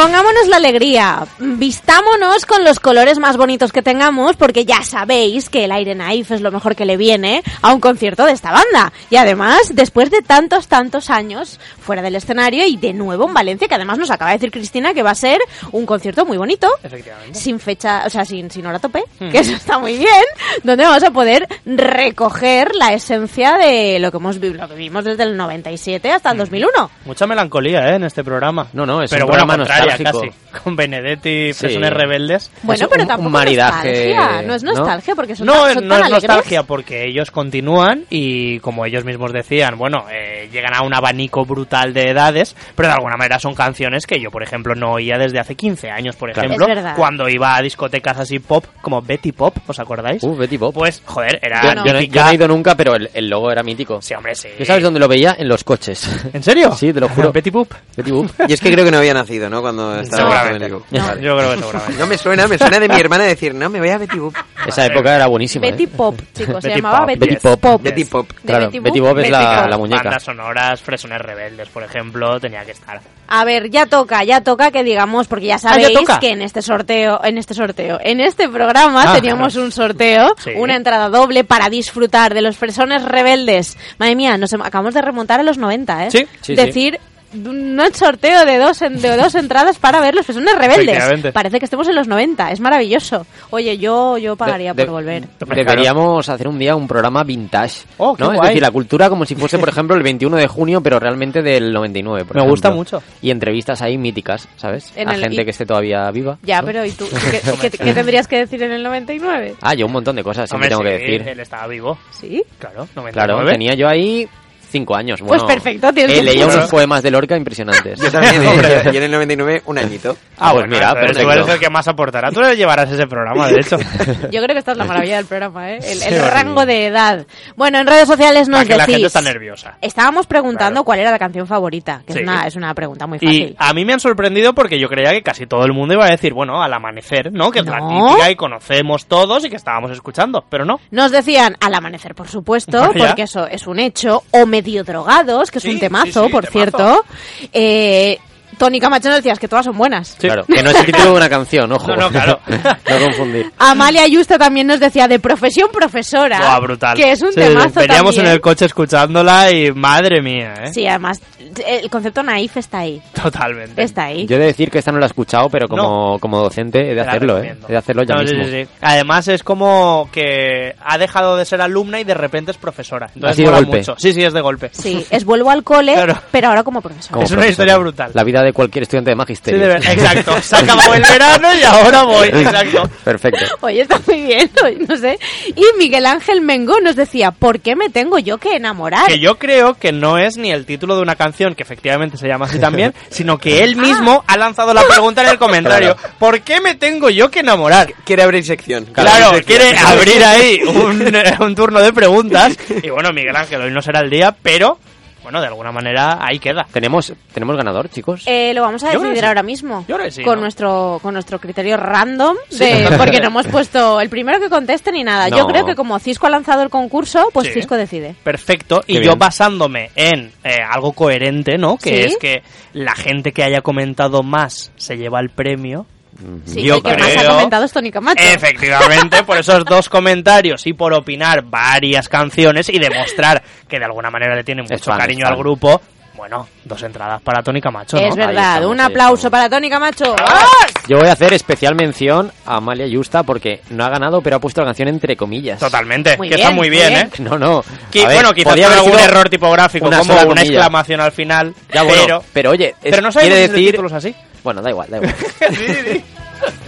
Pongámonos la alegría, vistámonos con los colores más bonitos que tengamos, porque ya sabéis que el Aire Naif es lo mejor que le viene a un concierto de esta banda. Y además, después de tantos, tantos años fuera del escenario y de nuevo en Valencia, que además nos acaba de decir Cristina que va a ser un concierto muy bonito, Efectivamente. sin fecha, o sea, sin, sin hora tope, Hmm. que eso está muy bien, donde vamos a poder recoger la esencia de lo que hemos lo que vimos desde el 97 hasta el Hmm. 2001. Mucha melancolía, ¿eh? En este programa. No, no, es Pero un bueno, programa casi. Con Benedetti y Sí. Rebeldes. Bueno, pero un- tampoco un maridaje, nostalgia, no es ¿no? nostalgia porque son No, tan, son no tan es alegres. nostalgia porque ellos continúan y como ellos mismos decían, bueno, eh, llegan a un abanico brutal de edades, pero de alguna manera son canciones que yo, por ejemplo, no oía desde hace 15 años, por Claro. ejemplo, cuando iba a discotecas así pop, como Betty Pop, ¿os acordáis? Uh, Betty Bob. Pues, joder, era yo, yo no, yo no he ido nunca, pero el, el logo era mítico. Sí, hombre, sí. ¿Yo sabes dónde lo veía? En los coches. ¿En serio? Sí, te lo juro. Betty Boop. Betty Boop. Y es que creo que no había nacido, ¿no? Cuando estaba Seguramente. en el- No. Vale. Yo creo que seguramente. No me suena, me suena de mi hermana decir, no, me voy a Betty Boop. Esa época era buenísima. Betty ¿eh? Pop, chicos, se Betty llamaba Pop, Betty, Betty Pop. Pop. Betty Pop. De Claro, Betty Betty Boop, es Betty la, Pop. la muñeca. Bandas sonoras, Fresones Rebeldes, por ejemplo, tenía que estar. A ver, ya toca, ya toca que digamos, porque ya Ah, ya sabéis toca. que en este sorteo, en este sorteo, en este programa Ah, teníamos un sorteo, Sí. una entrada doble para disfrutar de los fresones rebeldes. Madre mía, nos acabamos de remontar a los 90, ¿eh? Sí, sí, Decir un sorteo de dos, en- de dos entradas para ver los fresones rebeldes. Parece que estemos en los 90, es maravilloso. Oye, yo, yo pagaría De- por volver. Deberíamos hacer un día un programa vintage. Oh, ¿no? Es decir, la cultura como si fuese, por ejemplo, el 21 de junio, pero realmente del 99. por Me gusta mucho. Y entrevistas ahí míticas, ¿sabes? En a el- gente y- que esté todavía viva. Ya, ¿no? pero ¿y tú? ¿Qué, qué- qué tendrías que decir en el 99? Ah, yo un montón de cosas, siempre Hombre, tengo que decir. Él estaba vivo. ¿Sí? Claro, 99. Claro, tenía yo ahí cinco años. Pues Bueno, perfecto, tienes eh, leía unos poemas de Lorca impresionantes. Yo también, ¿eh? Yo en el 99, un añito. Ah, pues bueno, mira, entonces perfecto. Tú eres el que más aportará. Tú le llevarás ese programa, de hecho. Yo creo que esta es la maravilla del programa, ¿eh? El, el rango de edad. Bueno, en redes sociales nos Para que la decís... gente está nerviosa. Estábamos preguntando Claro. cuál era la canción favorita, que Sí. es, una, es una pregunta muy Y fácil. a mí me han sorprendido porque yo creía que casi todo el mundo iba a decir, bueno, al amanecer, ¿no? Que es la típica y conocemos todos y que estábamos escuchando, pero no. Nos decían al amanecer, por supuesto, porque eso es un hecho, o medio drogados, que es Sí, un temazo, sí, sí, por temazo. cierto. Eh, Tony Camacho nos decías que todas son buenas. Claro, que no es el título de una canción, ojo. No, no, claro. no confundir. Amalia Yusta también nos decía de profesión profesora. Buah, brutal. Que es un Sí, temazo Veníamos también. en el coche escuchándola y madre mía, ¿eh? Sí, además, el concepto naif está ahí. Totalmente. Está ahí. Yo he de decir que esta no la he escuchado, pero como, como docente he de hacerlo, ¿eh? He de hacerlo ya No, sí, mismo. sí, sí. Además es como que ha dejado de ser alumna y de repente es profesora. Entonces Así de golpe. mucho. Sí, sí, es de golpe. Sí, es vuelvo al cole, Claro. pero ahora como profesora. Como Es una historia brutal. La vida de cualquier estudiante de Sí, magisterio. de ver- Exacto. Se acabó el verano y ahora voy. Exacto. Perfecto. Oye, está muy bien, no sé. Y Miguel Ángel Mengo nos decía, ¿por qué me tengo yo que enamorar? Que yo creo que no es ni el título de una canción, que efectivamente se llama así también, sino que él mismo ha lanzado la pregunta en el comentario. ¿Por qué me tengo yo que enamorar? Quiere abrir sección. Claro, Abrir quiere sección. abrir ahí un, eh, un turno de preguntas. Y bueno, Miguel Ángel, hoy no será el día, pero bueno, de alguna manera ahí queda. ¿Tenemos, ¿Tenemos ganador, chicos? Eh, lo vamos a Yo decidir sí. ahora mismo. Yo creo que sí, con ¿no? nuestro con nuestro criterio random, de, porque no hemos puesto el primero que conteste ni nada. Yo creo que como Cisco ha lanzado el concurso, pues Sí. Cisco decide. Perfecto. Qué y yo basándome en eh, algo coherente, ¿no? Que Sí. es que la gente que haya comentado más se lleva el premio. Sí, yo el que más ha creo- comentado es Tony Camacho. Efectivamente, por esos dos comentarios y por opinar varias canciones y demostrar que de alguna manera le tiene mucho fan, cariño al grupo, bueno, dos entradas para Tony Camacho, ¿no? Es verdad, estamos, un aplauso para Tony Camacho. Yo voy a hacer especial mención a Amalia Yusta porque no ha ganado, pero ha puesto la canción entre comillas. Totalmente, Muy que bien, está muy bien, bien. ¿eh? No, no. Ver, bueno, quizás podía haber algún error tipográfico, una como una comilla. exclamación al final, Ya, bueno, pero... pero oye, es- pero no sabemos quiere decir... título es así. Bueno, da igual, da igual. Lejos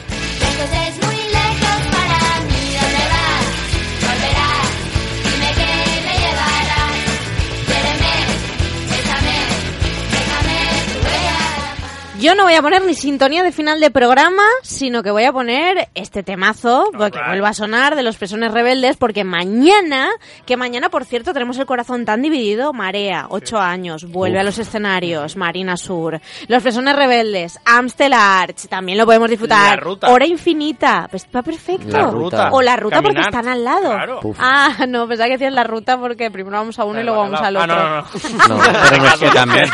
Yo no voy a poner ni sintonía de final de programa, sino que voy a poner este temazo, porque Alright. vuelva a sonar, de los Presones Rebeldes, porque mañana, que mañana, por cierto, tenemos el corazón tan dividido, Marea, ocho años, vuelve a los escenarios, Marina Sur, los Presones Rebeldes, Amstel Arch, también lo podemos disfrutar, La Ruta. Hora Infinita, pues está perfecto. La Ruta. O la ruta porque están al lado. Claro. Ah, no, pensaba que decías la ruta porque primero vamos a uno y luego vamos al Ah, otro. no, no, no. No, pero es que también.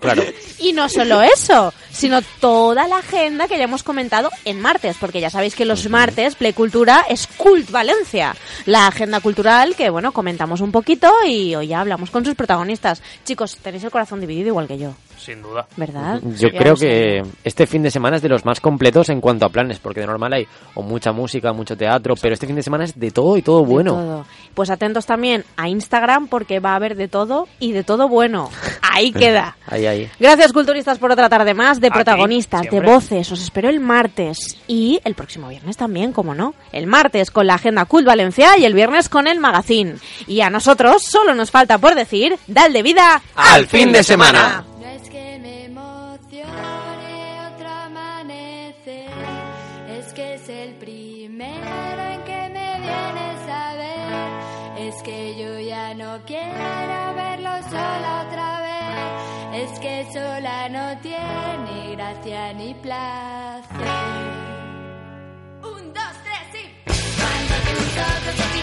Claro. Y no solo eso, sino toda la agenda que ya hemos comentado en martes, porque ya sabéis que los martes Play Cultura es Cult Valencia, la agenda cultural que, bueno, comentamos un poquito y hoy ya hablamos con sus protagonistas. Chicos, tenéis el corazón dividido igual que yo, Sin duda. ¿verdad? Yo creo que este fin de semana es de los más completos en cuanto a planes, porque de normal hay o mucha música, mucho teatro, pero este fin de semana es de todo y todo De bueno. todo. Pues atentos también a Instagram porque va a haber de todo y de todo bueno. Ahí queda. Ahí, ahí. Gracias, culturistas, por otra tarde más de ti, protagonistas, de voces. Os espero el martes y el próximo viernes también, como no. El martes con la agenda Cult Valencia y el viernes con el magazine. Y a nosotros solo nos falta por decir, dal de vida Al fin de semana. Es que es el primero en que me vienes a ver. Es que yo ya no quiero verlo sola otra vez, es que sola no tiene gracia ni placer. Un, dos, tres y... Cuando ojos